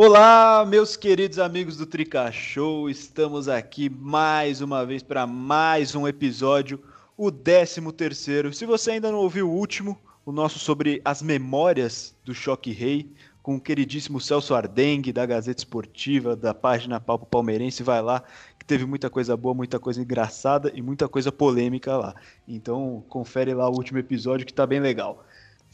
Olá, meus queridos amigos do Trica Show, estamos aqui mais uma vez para mais um episódio, o 13 terceiro. Se você ainda não ouviu o último, o nosso sobre as memórias do Choque Rei, com o queridíssimo Celso Ardengue, da Gazeta Esportiva, da página Palpo Palmeirense, vai lá, que teve muita coisa boa, muita coisa engraçada e muita coisa polêmica lá. Então, confere lá o último episódio que tá bem legal.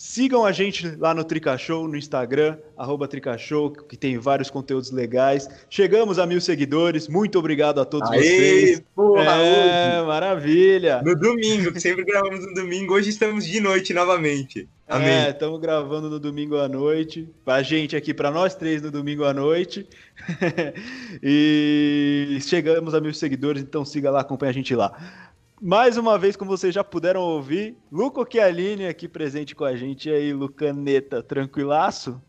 Sigam a gente lá no Tricashow, no Instagram, arroba que tem vários conteúdos legais. Chegamos a mil seguidores, muito obrigado a todos Aê, vocês. Porra, é, hoje. maravilha. No domingo, que sempre gravamos no domingo, hoje estamos de noite novamente. Amém. É, estamos gravando no domingo à noite. Pra gente aqui, para nós três no domingo à noite. e chegamos a mil seguidores, então siga lá, acompanha a gente lá. Mais uma vez, como vocês já puderam ouvir, Luco Chialine aqui presente com a gente. E aí, Lucaneta, tranquilaço?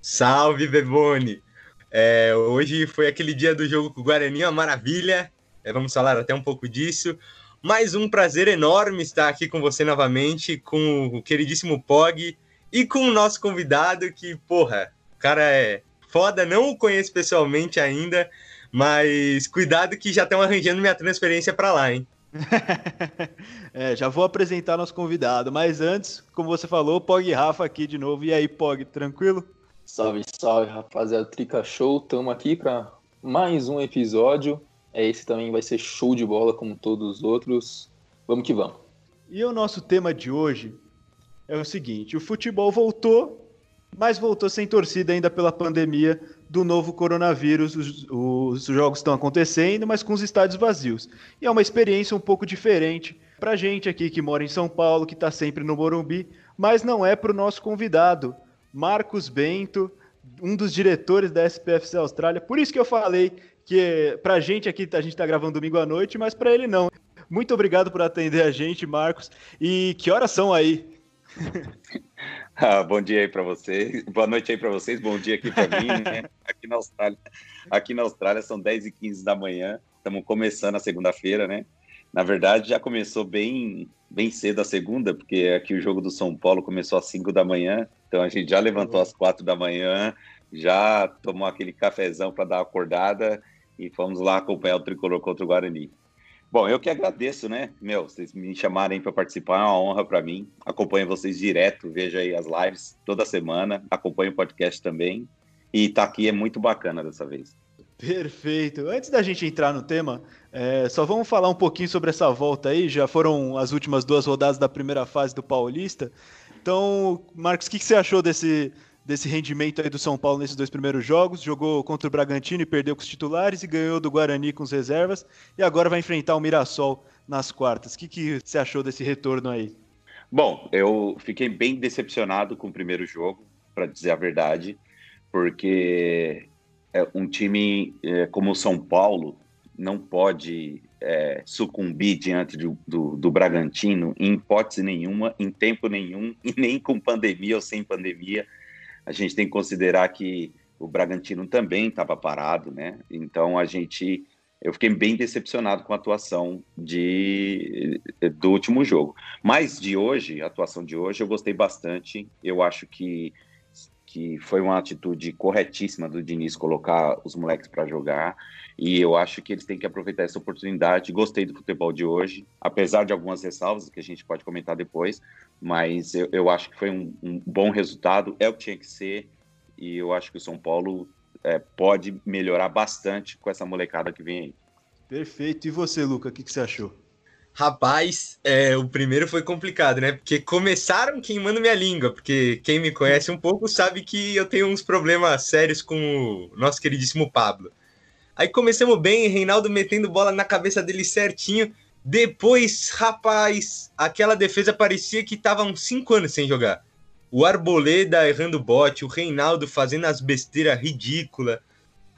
Salve, Bebone! É, hoje foi aquele dia do jogo com o Guarani, uma maravilha. É, vamos falar até um pouco disso. Mais um prazer enorme estar aqui com você novamente, com o queridíssimo Pog e com o nosso convidado, que, porra, o cara é foda, não o conheço pessoalmente ainda, mas cuidado que já estão arranjando minha transferência para lá, hein? é, já vou apresentar nosso convidado, mas antes, como você falou, Pog e Rafa aqui de novo. E aí, Pog, tranquilo? Salve, salve, rapaziada. Trica Show, estamos aqui para mais um episódio. É, esse também vai ser show de bola, como todos os outros. Vamos que vamos. E o nosso tema de hoje é o seguinte: o futebol voltou, mas voltou sem torcida ainda pela pandemia do novo coronavírus. Os, os jogos estão acontecendo, mas com os estádios vazios. E é uma experiência um pouco diferente para gente aqui que mora em São Paulo, que está sempre no Morumbi, mas não é para o nosso convidado, Marcos Bento, um dos diretores da SPFC Austrália. Por isso que eu falei que para gente aqui, a gente está gravando domingo à noite, mas para ele não. Muito obrigado por atender a gente, Marcos. E que horas são aí? Ah, bom dia aí para vocês, boa noite aí para vocês, bom dia aqui para mim, né? Aqui na Austrália, aqui na Austrália são 10 e 15 da manhã, estamos começando a segunda-feira, né? Na verdade, já começou bem, bem cedo a segunda, porque aqui o jogo do São Paulo começou às 5 da manhã, então a gente já levantou às 4 da manhã, já tomou aquele cafezão para dar uma acordada e fomos lá acompanhar o tricolor contra o Guarani. Bom, eu que agradeço, né? Meu, vocês me chamarem para participar, é uma honra para mim. Acompanho vocês direto, vejo aí as lives toda semana, acompanho o podcast também. E tá aqui é muito bacana dessa vez. Perfeito. Antes da gente entrar no tema, é, só vamos falar um pouquinho sobre essa volta aí. Já foram as últimas duas rodadas da primeira fase do Paulista. Então, Marcos, o que, que você achou desse, desse rendimento aí do São Paulo nesses dois primeiros jogos. Jogou contra o Bragantino e perdeu com os titulares e ganhou do Guarani com as reservas. E agora vai enfrentar o Mirassol nas quartas. O que, que você achou desse retorno aí? Bom, eu fiquei bem decepcionado com o primeiro jogo, para dizer a verdade, porque é, um time é, como o São Paulo não pode é, sucumbir diante do, do, do, Bragantino em hipótese nenhuma, em tempo nenhum, e nem com pandemia ou sem pandemia a gente tem que considerar que o Bragantino também estava parado, né? Então a gente, eu fiquei bem decepcionado com a atuação de, do último jogo. Mas de hoje, a atuação de hoje, eu gostei bastante. Eu acho que que foi uma atitude corretíssima do Diniz colocar os moleques para jogar. E eu acho que eles têm que aproveitar essa oportunidade. Gostei do futebol de hoje, apesar de algumas ressalvas que a gente pode comentar depois, mas eu, eu acho que foi um, um, bom resultado, é o que tinha que ser. E eu acho que o São Paulo é, pode melhorar bastante com essa molecada que vem aí. Perfeito. E você, Luca, o que, que você achou? Rapaz, é, o primeiro foi complicado, né? Porque começaram queimando minha língua, porque quem me conhece um pouco sabe que eu tenho uns problemas sérios com o nosso queridíssimo Pablo. Aí começamos bem, Reinaldo metendo bola na cabeça dele certinho. Depois, rapaz, aquela defesa parecia que tava uns 5 anos sem jogar. O Arboleda errando bote, o Reinaldo fazendo as besteiras ridículas.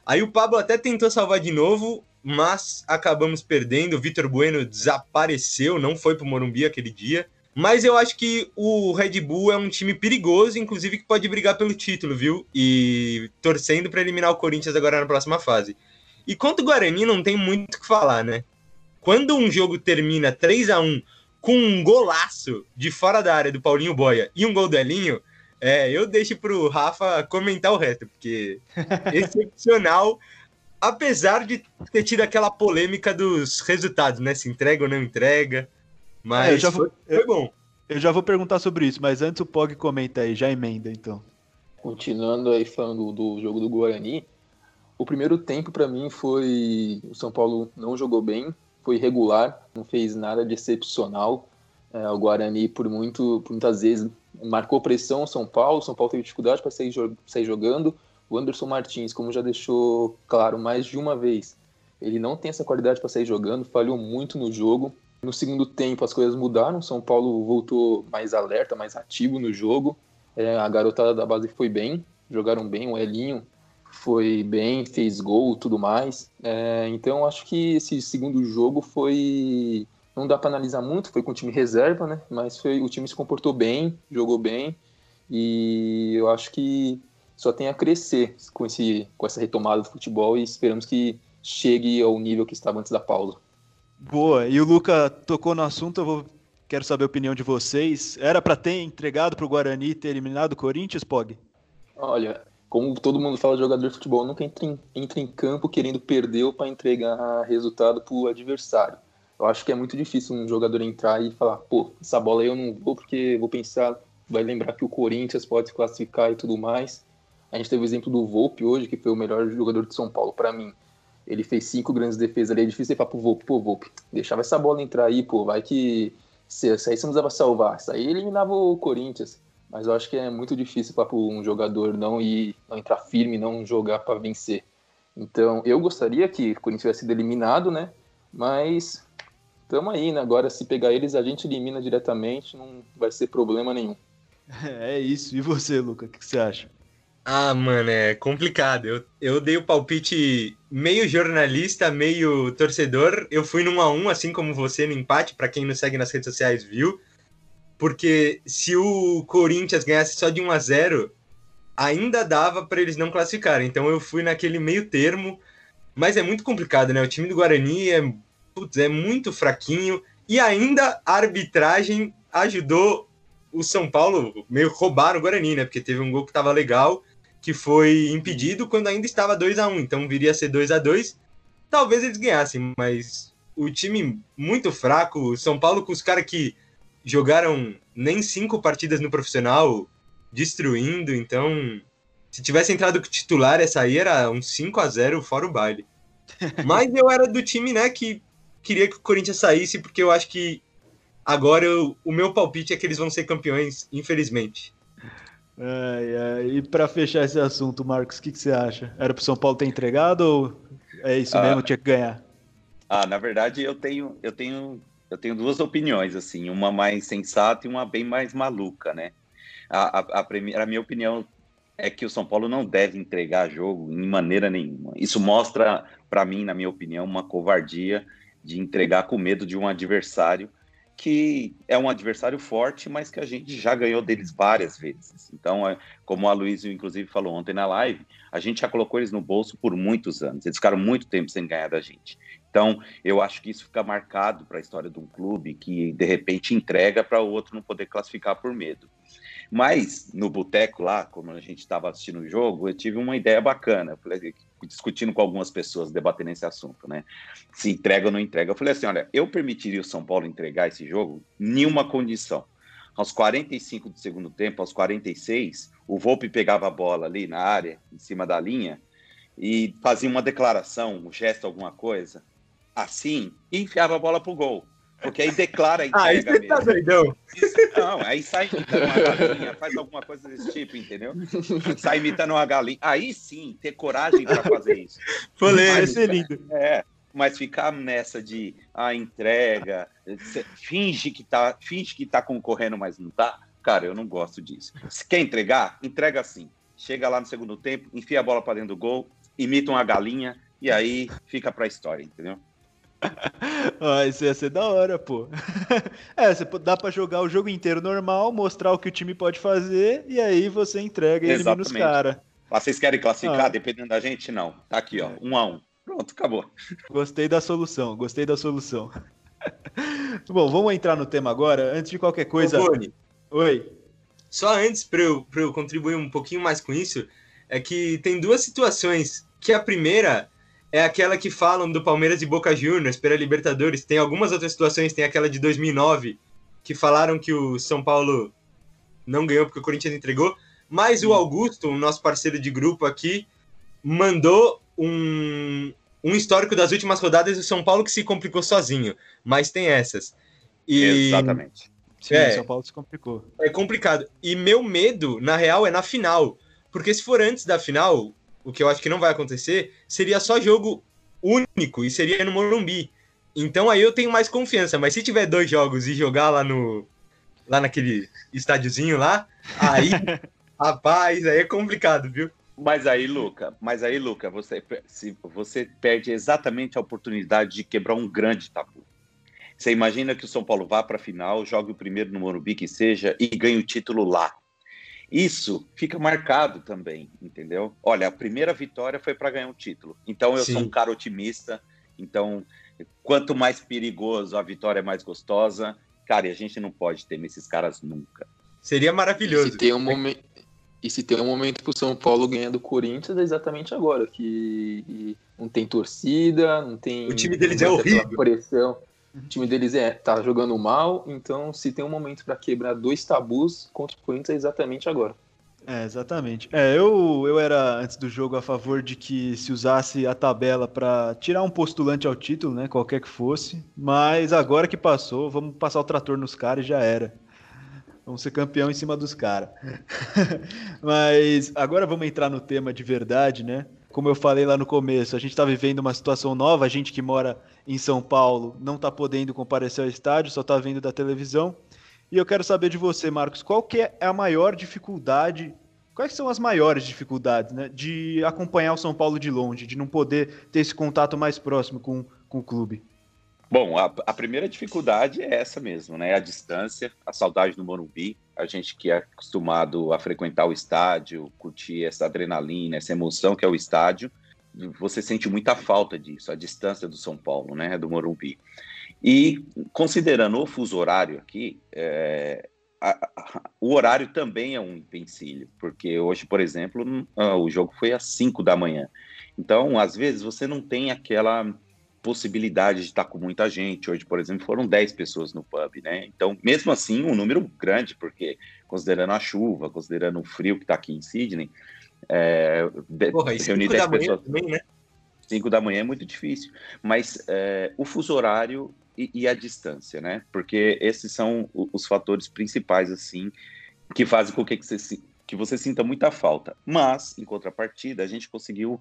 Aí o Pablo até tentou salvar de novo, mas acabamos perdendo. O Vitor Bueno desapareceu, não foi para o Morumbi aquele dia. Mas eu acho que o Red Bull é um time perigoso, inclusive que pode brigar pelo título, viu? E torcendo para eliminar o Corinthians agora na próxima fase. E quanto o Guarani, não tem muito o que falar, né? Quando um jogo termina 3 a 1 com um golaço de fora da área do Paulinho Boia e um gol do Elinho, É, eu deixo pro Rafa comentar o resto, porque excepcional, apesar de ter tido aquela polêmica dos resultados, né? Se entrega ou não entrega. Mas É, eu já vou- foi, foi bom. Eu já vou perguntar sobre isso, mas antes o Pog comenta aí, já emenda então. Continuando aí falando do jogo do Guarani, o primeiro tempo para mim foi o São Paulo não jogou bem, foi irregular, não fez nada de excepcional. É, o Guarani por muito, por muitas vezes marcou pressão ao São Paulo, o São Paulo teve dificuldade para sair, sair jogando. O Anderson Martins, como já deixou claro mais de uma vez, ele não tem essa qualidade para sair jogando, falhou muito no jogo. No segundo tempo as coisas mudaram, São Paulo voltou mais alerta, mais ativo no jogo. É, a garotada da base foi bem, jogaram bem, o Elinho foi bem, fez gol tudo mais. É, então acho que esse segundo jogo foi. Não dá para analisar muito, foi com o time reserva, né? Mas foi, o time se comportou bem, jogou bem. E eu acho que só tem a crescer com, esse, com essa retomada do futebol e esperamos que chegue ao nível que estava antes da pausa. Boa, e o Luca tocou no assunto, eu vou... quero saber a opinião de vocês. Era pra ter entregado pro Guarani e ter eliminado o Corinthians, Pog? Olha, como todo mundo fala, jogador de futebol nunca entra em, entra em campo querendo perder para entregar resultado para o adversário. Eu acho que é muito difícil um jogador entrar e falar, pô, essa bola aí eu não vou porque vou pensar, vai lembrar que o Corinthians pode se classificar e tudo mais. A gente teve o exemplo do Volpe hoje, que foi o melhor jogador de São Paulo para mim. Ele fez cinco grandes defesas ali, é difícil falar pro Volpe, pô, Volpe, deixava essa bola entrar aí, pô, vai que se, se aí você não precisava salvar, isso aí eliminava o Corinthians. Mas eu acho que é muito difícil para um jogador não ir, não entrar firme, não jogar para vencer. Então, eu gostaria que o Corinthians tivesse sido eliminado, né? Mas estamos aí, né? Agora, se pegar eles, a gente elimina diretamente, não vai ser problema nenhum. É isso. E você, Luca, o que você acha? Ah, mano, é complicado. Eu, eu dei o palpite meio jornalista, meio torcedor. Eu fui num a um, assim como você, no empate, para quem nos segue nas redes sociais viu. Porque se o Corinthians ganhasse só de 1 a 0 ainda dava para eles não classificarem. Então eu fui naquele meio termo. Mas é muito complicado, né? O time do Guarani é, putz, é muito fraquinho. E ainda a arbitragem ajudou o São Paulo meio roubar o Guarani, né? Porque teve um gol que tava legal, que foi impedido quando ainda estava 2 a 1 Então viria a ser 2 a 2 Talvez eles ganhassem, mas o time muito fraco. O São Paulo com os caras que jogaram nem cinco partidas no profissional, destruindo. Então, se tivesse entrado com titular, essa aí era um 5 a 0 fora o baile. Mas eu era do time, né, que queria que o Corinthians saísse, porque eu acho que agora eu, o meu palpite é que eles vão ser campeões, infelizmente. E pra fechar esse assunto, Marcos, o que, que você acha? Era pro São Paulo ter entregado ou é isso Ah. mesmo, tinha que ganhar? Ah, na verdade, eu tenho, eu tenho, eu tenho duas opiniões, assim, uma mais sensata e uma bem mais maluca, né? A, a, a, primeira, a minha opinião é que o São Paulo não deve entregar jogo em maneira nenhuma. Isso mostra, para mim, na minha opinião, uma covardia de entregar com medo de um adversário que é um adversário forte, mas que a gente já ganhou deles várias vezes. Então, é, como a Luísa, inclusive, falou ontem na live, a gente já colocou eles no bolso por muitos anos. Eles ficaram muito tempo sem ganhar da gente. Então, eu acho que isso fica marcado para a história de um clube que, de repente, entrega para o outro não poder classificar por medo. Mas, no boteco lá, como a gente estava assistindo o jogo, eu tive uma ideia bacana. Eu falei, discutindo com algumas pessoas, debatendo esse assunto, né? Se entrega ou não entrega. Eu falei assim: olha, eu permitiria o São Paulo entregar esse jogo nenhuma condição. Aos 45 do segundo tempo, aos 46, o Volpe pegava a bola ali na área, em cima da linha, e fazia uma declaração, um gesto, alguma coisa, assim, e enfiava a bola pro gol. Porque aí declara a Ah, entrega você tá doidão? Não, aí sai imitando uma galinha, faz alguma coisa desse tipo, entendeu? Sai imitando uma galinha. Aí sim, ter coragem para fazer isso. Vai Polêmico. ser lindo. É, mas ficar nessa de a entrega, cê finge que tá, finge que tá concorrendo, mas não tá. Cara, eu não gosto disso. Se quer entregar, entrega assim. Chega lá no segundo tempo, enfia a bola para dentro do gol, imita uma galinha e aí fica pra história, entendeu? Ah, isso ia ser da hora, pô. É, você dá pra jogar o jogo inteiro normal, mostrar o que o time pode fazer, e aí você entrega e elimina os Exatamente. caras. Ah, Vocês querem classificar Ah. dependendo da gente? Não. Tá aqui, ó, um a um. Pronto, acabou. Gostei da solução, gostei da solução. Bom, vamos entrar no tema agora. Antes de qualquer coisa. Ô, Boni, Oi. Só antes, para eu, eu contribuir um pouquinho mais com isso, é que tem duas situações. Que a primeira é aquela que falam do Palmeiras e Boca Juniors pela Libertadores. Tem algumas outras situações, tem aquela de 2009, que falaram que o São Paulo não ganhou porque o Corinthians entregou. Mas o Augusto, o nosso parceiro de grupo aqui, mandou um, um histórico das últimas rodadas do São Paulo que se complicou sozinho. Mas tem essas. E... Exatamente. Sim, é, São Paulo se complicou. É complicado. E meu medo, na real, é na final. Porque se for antes da final, o que eu acho que não vai acontecer, seria só jogo único e seria no Morumbi. Então aí eu tenho mais confiança. Mas se tiver dois jogos e jogar lá no. lá naquele estádiozinho lá, aí. rapaz, aí é complicado, viu? Mas aí, Luca, mas aí, Luca, você, se, você perde exatamente a oportunidade de quebrar um grande tabu. Você imagina que o São Paulo vá para a final, jogue o primeiro no Morumbi que seja e ganhe o título lá. Isso fica marcado também, entendeu? Olha, a primeira vitória foi para ganhar um título. Então eu Sim. sou um cara otimista. Então, quanto mais perigoso a vitória é mais gostosa. Cara, e a gente não pode ter nesses caras nunca. Seria maravilhoso. E se tem um momento, e se tem um momento pro São Paulo ganhar do Corinthians é exatamente agora, que não tem torcida, não tem. O time deles é horrível. Pressão. O time deles é, tá jogando mal, então se tem um momento para quebrar dois tabus contra o Corinthians é exatamente agora. É, exatamente. É, eu, eu era, antes do jogo, a favor de que se usasse a tabela para tirar um postulante ao título, né? Qualquer que fosse. Mas agora que passou, vamos passar o trator nos caras e já era. Vamos ser campeão em cima dos caras. mas agora vamos entrar no tema de verdade, né? Como eu falei lá no começo, a gente está vivendo uma situação nova, a gente que mora em São Paulo não está podendo comparecer ao estádio, só está vendo da televisão. E eu quero saber de você, Marcos, qual que é a maior dificuldade, quais são as maiores dificuldades, né, de acompanhar o São Paulo de longe, de não poder ter esse contato mais próximo com, com o clube? Bom, a, a, primeira dificuldade é essa mesmo, né? A distância, a saudade do Morumbi. A gente que é acostumado a frequentar o estádio, curtir essa adrenalina, essa emoção que é o estádio, você sente muita falta disso, a distância do São Paulo, né? Do Morumbi. E considerando o fuso horário aqui, é, a, a, o horário também é um empecilho, porque hoje, por exemplo, o jogo foi às 5 da manhã. Então, às vezes, você não tem aquela possibilidade de estar com muita gente. Hoje, por exemplo, foram 10 pessoas no pub, né? Então, mesmo assim, um número grande, porque considerando a chuva, considerando o frio que está aqui em Sydney, é, Porra, reunir 10 pessoas. Também, né? 5 da manhã é muito difícil. Mas é, o fuso horário e, e, a distância, né? Porque esses são os fatores principais, assim, que fazem com que você, que você sinta muita falta. Mas, em contrapartida, a gente conseguiu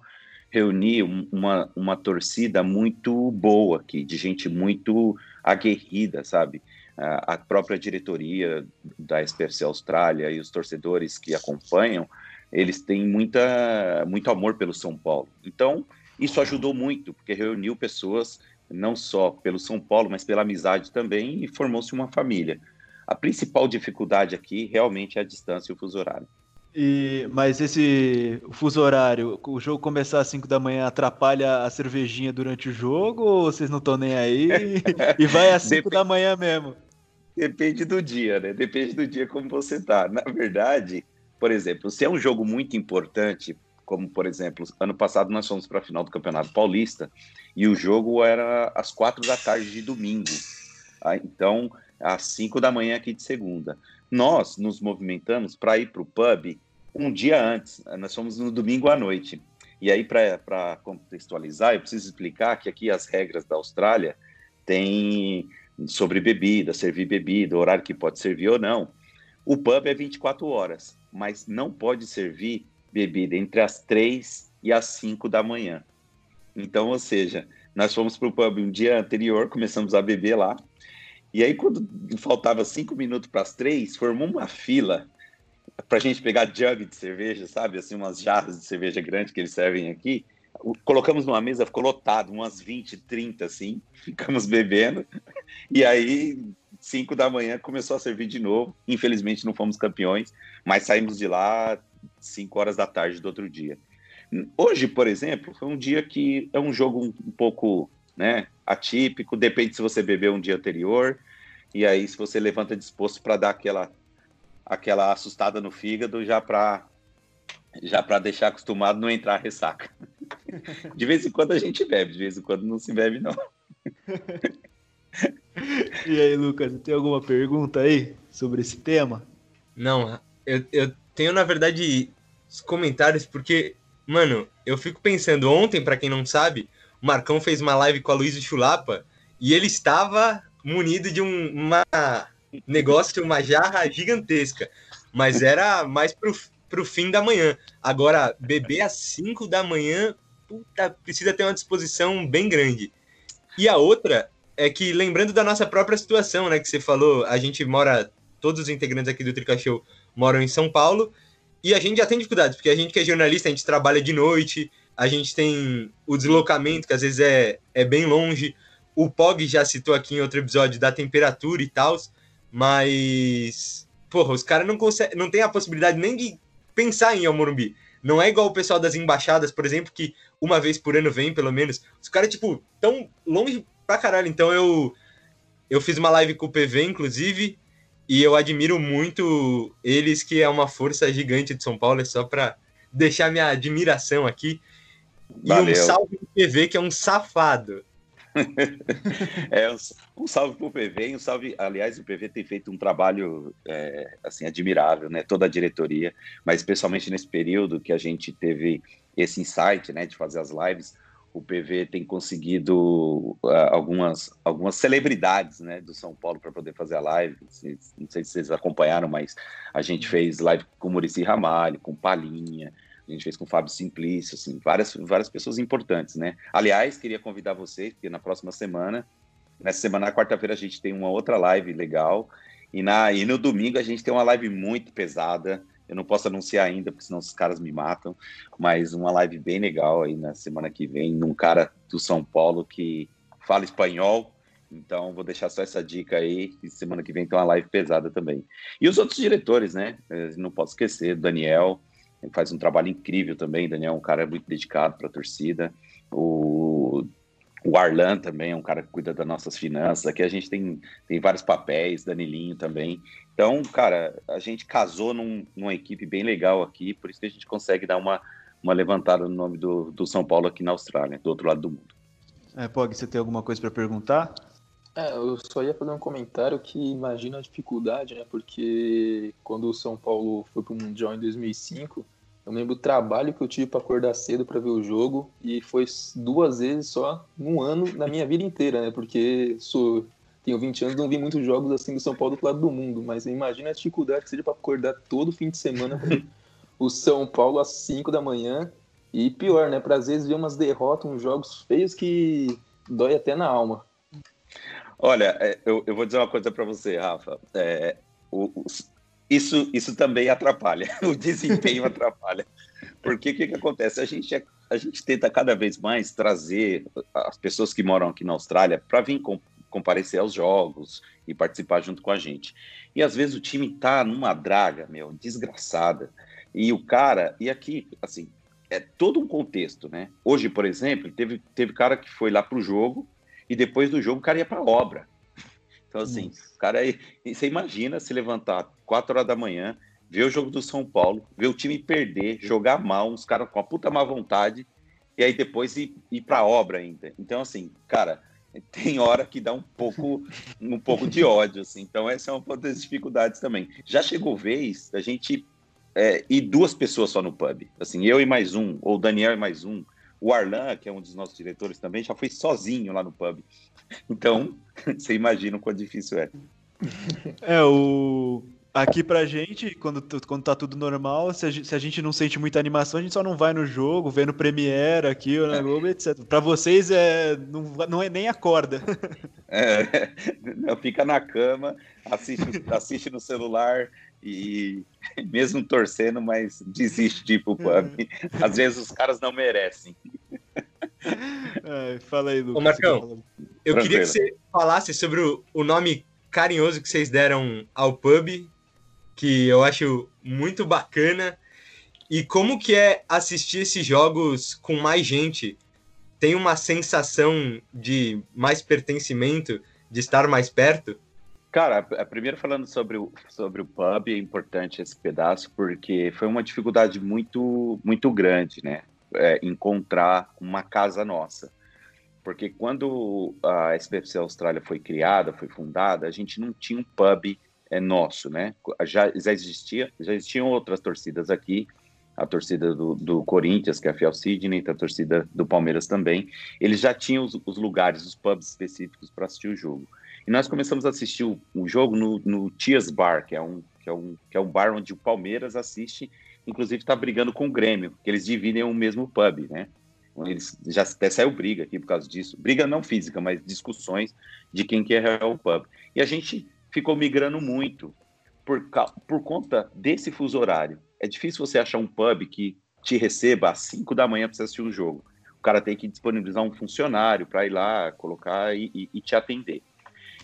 reunir uma, uma torcida muito boa aqui, de gente muito aguerrida, sabe? A própria diretoria da SPFC Austrália e os torcedores que acompanham, eles têm muita, muito amor pelo São Paulo. Então, isso ajudou muito, porque reuniu pessoas não só pelo São Paulo, mas pela amizade também, e formou-se uma família. A principal dificuldade aqui realmente é a distância e o fuso horário. E, mas esse fuso horário, o jogo começar às 5 da manhã atrapalha a cervejinha durante o jogo ou vocês não estão nem aí e vai às 5 da manhã mesmo? Depende do dia, né? Depende do dia como você tá. Na verdade, por exemplo, se é um jogo muito importante, como por exemplo, ano passado nós fomos para a final do Campeonato Paulista e o jogo era às 4 da tarde de domingo. Ah, então, às 5 da manhã aqui de segunda nós nos movimentamos para ir para o pub um dia antes. Nós fomos no domingo à noite. E aí, para contextualizar, eu preciso explicar que aqui as regras da Austrália têm sobre bebida, servir bebida, horário que pode servir ou não. O pub é 24 horas, mas não pode servir bebida entre as 3 e as 5 da manhã. Então, ou seja, nós fomos para o pub um dia anterior, começamos a beber lá, e aí, quando faltava cinco minutos para as três, formou uma fila para a gente pegar jug de cerveja, sabe? Assim, umas jarras de cerveja grande que eles servem aqui. Colocamos numa mesa, ficou lotado, umas 20, 30, assim. Ficamos bebendo. E aí, cinco da manhã, começou a servir de novo. Infelizmente, não fomos campeões, mas saímos de lá cinco horas da tarde do outro dia. Hoje, por exemplo, foi um dia que é um jogo um, um pouco né, atípico, depende se você bebeu um dia anterior, e aí se você levanta disposto para dar aquela aquela assustada no fígado já para já para deixar acostumado não entrar ressaca. De vez em quando a gente bebe, de vez em quando não se bebe não. E aí, Lucas, tem alguma pergunta aí sobre esse tema? Não, eu, eu tenho na verdade os comentários porque, mano, eu fico pensando ontem, para quem não sabe, Marcão fez uma live com a Luísa Chulapa e ele estava munido de um uma negócio, uma jarra gigantesca, mas era mais pro, pro fim da manhã. Agora, beber às 5 da manhã, puta, precisa ter uma disposição bem grande. E a outra é que, lembrando da nossa própria situação, né, que você falou, a gente mora, todos os integrantes aqui do Trica Show moram em São Paulo, e a gente já tem dificuldades, porque a gente que é jornalista, a gente trabalha de noite, a gente tem o deslocamento, que às vezes é, é bem longe. O Pog já citou aqui em outro episódio da temperatura e tal, mas, porra, os caras não conseguem, não tem a possibilidade nem de pensar em Almorumbi. Não é igual o pessoal das embaixadas, por exemplo, que uma vez por ano vem, pelo menos. Os caras, tipo, tão longe pra caralho. Então eu, eu fiz uma live com o PV, inclusive, e eu admiro muito eles, que é uma força gigante de São Paulo, é só pra deixar minha admiração aqui. E Valeu. um salve pro PV, que é um safado. é, um, um salve pro PV e um salve. Aliás, o PV tem feito um trabalho é, assim admirável, né? Toda a diretoria, mas especialmente nesse período que a gente teve esse insight, né, de fazer as lives, o PV tem conseguido uh, algumas, algumas celebridades né, do São Paulo para poder fazer a live. Não sei se vocês acompanharam, mas a gente fez live com o Murici Ramalho, com Palinha, a gente fez com o Fábio Simplício, assim, várias, várias pessoas importantes, né? Aliás, queria convidar vocês, porque na próxima semana, nessa semana, na quarta-feira, a gente tem uma outra live legal, e, na, e no domingo a gente tem uma live muito pesada, eu não posso anunciar ainda, porque senão os caras me matam, mas uma live bem legal aí na semana que vem, num cara do São Paulo que fala espanhol, então vou deixar só essa dica aí, e semana que vem tem uma live pesada também. E os outros diretores, né? Eu não posso esquecer, Daniel, ele faz um trabalho incrível também. Daniel é um cara muito dedicado para a torcida. O, o Arlan também é um cara que cuida das nossas finanças. Aqui a gente tem, tem vários papéis, Danilinho também. Então, cara, a gente casou num, numa equipe bem legal aqui, por isso que a gente consegue dar uma, uma levantada no nome do, do São Paulo aqui na Austrália, do outro lado do mundo. É, Pog, você tem alguma coisa para perguntar? É, eu só ia fazer um comentário que imagina a dificuldade, né? Porque quando o São Paulo foi para o Mundial em 2005, eu lembro o trabalho que eu tive para acordar cedo para ver o jogo e foi duas vezes só num ano na minha vida inteira, né? Porque sou tenho 20 anos, não vi muitos jogos assim do São Paulo do outro lado do mundo, mas imagina a dificuldade que seja para acordar todo fim de semana pra o São Paulo às 5 da manhã e pior, né? Para às vezes ver umas derrotas, uns jogos feios que dói até na alma. Olha, é, eu, eu vou dizer uma coisa para você, Rafa. É, o, isso, isso também atrapalha, o desempenho atrapalha. Porque o que, que acontece? A gente, é, a gente tenta cada vez mais trazer as pessoas que moram aqui na Austrália para vir com, comparecer aos jogos e participar junto com a gente. E às vezes o time tá numa draga, meu, desgraçada. E o cara, e aqui, assim, é todo um contexto, né? Hoje, por exemplo, teve, teve cara que foi lá pro jogo e depois do jogo o cara ia pra obra. Então, assim, Nossa. o cara aí, você imagina se levantar 4 horas da manhã, ver o jogo do São Paulo, ver o time perder, jogar mal, uns caras com a puta má vontade, e aí depois ir, ir pra obra ainda. Então, assim, cara, tem hora que dá um pouco, um pouco de ódio, assim. Então, essa é uma das dificuldades também. Já chegou vez da gente é, ir duas pessoas só no pub, assim, eu e mais um, ou Daniel e mais um. O Arlan, que é um dos nossos diretores também, já foi sozinho lá no pub. Então, você imagina o quão difícil é. É, o. Aqui pra gente, quando, quando tá tudo normal, se a, gente, se a gente não sente muita animação, a gente só não vai no jogo, vê no Premiere aqui, ou na Globo, etc. Pra vocês, é, não, não é nem acorda. É, fica na cama, assiste, assiste no celular e mesmo torcendo, mas desiste de ir pro pub. Às vezes os caras não merecem. É, fala aí, Lucas. Ô, Marcão, eu queria que você falasse sobre o, o nome carinhoso que vocês deram ao pub, que eu acho muito bacana. E como que é assistir esses jogos com mais gente? Tem uma sensação de mais pertencimento, de estar mais perto? Cara, a primeiro falando sobre o, sobre o pub, é importante esse pedaço, porque foi uma dificuldade muito, muito grande, né? É, encontrar uma casa nossa. Porque quando a SBFC Austrália foi criada, foi fundada, a gente não tinha um pub é, nosso, né? Já, já, existia, já existiam outras torcidas aqui, a torcida do, do Corinthians, que é a Fiel Sidney, a torcida do Palmeiras também. Eles já tinham os, os lugares, os pubs específicos para assistir o jogo. E nós começamos a assistir o, o jogo no, no Tias Bar, que é, um, que, é um, que é um bar onde o Palmeiras assiste, inclusive está brigando com o Grêmio, que eles dividem o mesmo pub, né? Eles já até saiu briga aqui por causa disso. Briga não física, mas discussões de quem quer é o pub. E a gente ficou migrando muito por, por conta desse fuso horário. É difícil você achar um pub que te receba às 5 da manhã para você assistir um jogo. O cara tem que disponibilizar um funcionário para ir lá, colocar e, e, e te atender.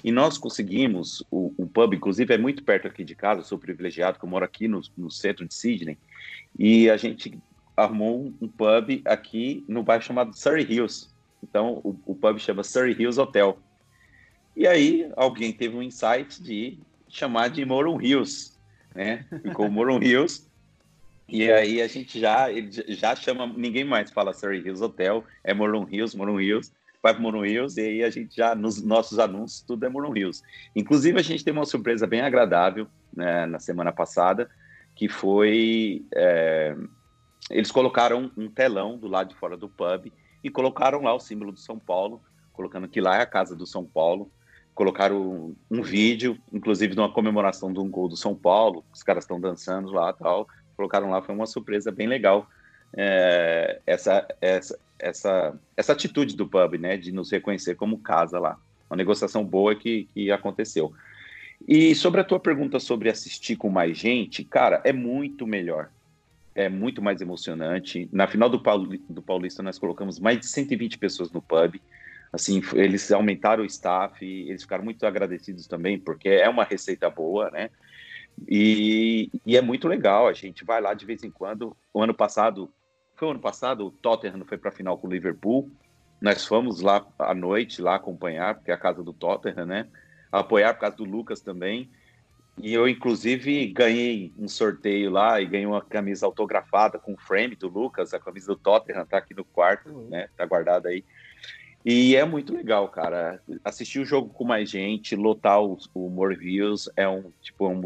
E nós conseguimos, o, pub, inclusive, é muito perto aqui de casa, sou privilegiado, que eu moro aqui no, no centro de Sydney, e a gente arrumou um, um, pub aqui no bairro chamado Surrey Hills. Então, o, o pub chama Surrey Hills Hotel. E aí, alguém teve um insight de chamar de Moron Hills, né? Ficou Moron Hills. E aí a gente já, ele já chama, ninguém mais fala Surrey Hills Hotel, é Moron Hills, Moron Hills vai para Moron Hills e aí a gente já, nos nossos anúncios, tudo é Moron Hills. Inclusive, a gente teve uma surpresa bem agradável né, na semana passada, que foi. É, eles colocaram um telão do lado de fora do pub e colocaram lá o símbolo do São Paulo, colocando que lá é a casa do São Paulo. Colocaram um, vídeo, inclusive de uma comemoração de um gol do São Paulo, os caras estão dançando lá tal. Colocaram lá, foi uma surpresa bem legal. É, essa, essa, essa, essa atitude do pub, né, de nos reconhecer como casa lá. Uma negociação boa que, que aconteceu. E sobre a tua pergunta sobre assistir com mais gente, cara, é muito melhor. É muito mais emocionante. Na final do, Pauli, do Paulista, nós colocamos mais de 120 pessoas no pub. Assim, eles aumentaram o staff, eles ficaram muito agradecidos também, porque é uma receita boa, né? E, e é muito legal. A gente vai lá de vez em quando. O ano passado, foi o ano passado, o Tottenham foi para a final com o Liverpool. Nós fomos lá à noite lá acompanhar, porque é a casa do Tottenham, né? Apoiar por causa do Lucas também. E eu, inclusive, ganhei um sorteio lá e ganhei uma camisa autografada com o frame do Lucas, a camisa do Tottenham tá aqui no quarto, uhum. né? Tá guardada aí. E é muito legal, cara. Assistir o jogo com mais gente, lotar o, o Morviews é um tipo um,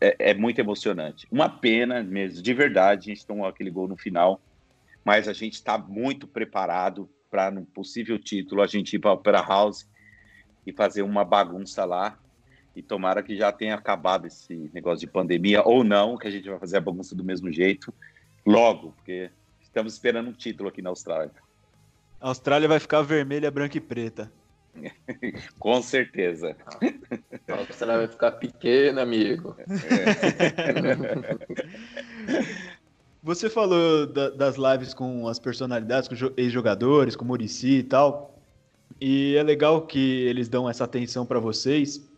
é, é, muito emocionante. Uma pena mesmo, de verdade, a gente tomou aquele gol no final mas a gente está muito preparado para, no possível título, a gente ir para a Opera House e fazer uma bagunça lá. E tomara que já tenha acabado esse negócio de pandemia, ou não, que a gente vai fazer a bagunça do mesmo jeito logo, porque estamos esperando um título aqui na Austrália. A Austrália vai ficar vermelha, branca e preta. Com certeza. A Austrália vai ficar pequena, amigo. É. Você falou da, das lives com as personalidades, com ex-jogadores, com o Murici e tal. E é legal que eles dão essa atenção para vocês.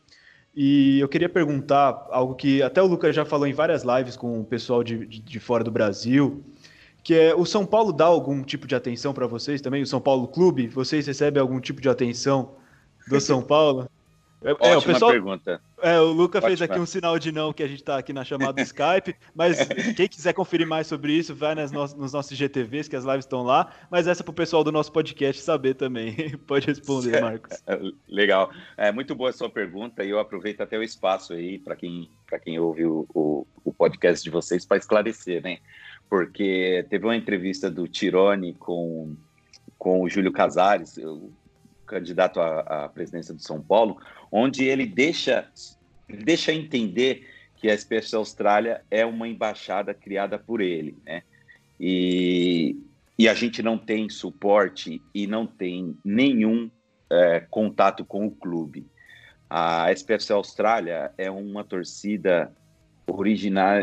E eu queria perguntar algo que até o Lucas já falou em várias lives com o pessoal de, de, de fora do Brasil, que é o São Paulo dá algum tipo de atenção para vocês também? O São Paulo Clube, vocês recebem algum tipo de atenção do São Paulo? É, Ótima é, o pessoal, pergunta. É, o Luca Ótima. fez aqui um sinal de não que a gente está aqui na chamada Skype, mas quem quiser conferir mais sobre isso, vai nas no, nos nossos GTVs, que as lives estão lá, mas essa é para o pessoal do nosso podcast saber também. Pode responder, Marcos. Legal. É muito boa a sua pergunta e eu aproveito até o espaço aí para quem, quem ouve o, o, o podcast de vocês para esclarecer, né? Porque teve uma entrevista do Tirone com, com o Júlio Casares, o candidato à, à presidência do São Paulo, onde ele deixa, deixa entender que a SPF Austrália é uma embaixada criada por ele, né? E, e a gente não tem suporte e não tem nenhum é, contato com o clube. A SPFC Austrália é uma torcida original,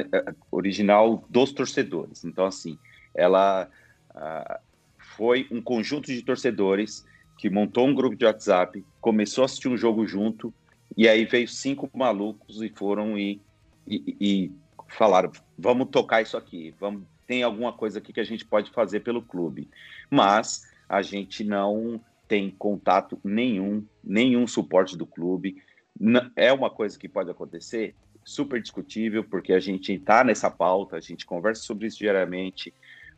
original dos torcedores. Então, assim, ela uh, foi um conjunto de torcedores que montou um grupo de WhatsApp, começou a assistir um jogo junto, e aí veio cinco malucos e foram e, e, e falaram: vamos tocar isso aqui, vamos, tem alguma coisa aqui que a gente pode fazer pelo clube. Mas a gente não tem contato nenhum, nenhum suporte do clube. é uma coisa que pode acontecer, super discutível, porque a gente está nessa pauta, a gente conversa sobre isso diariamente,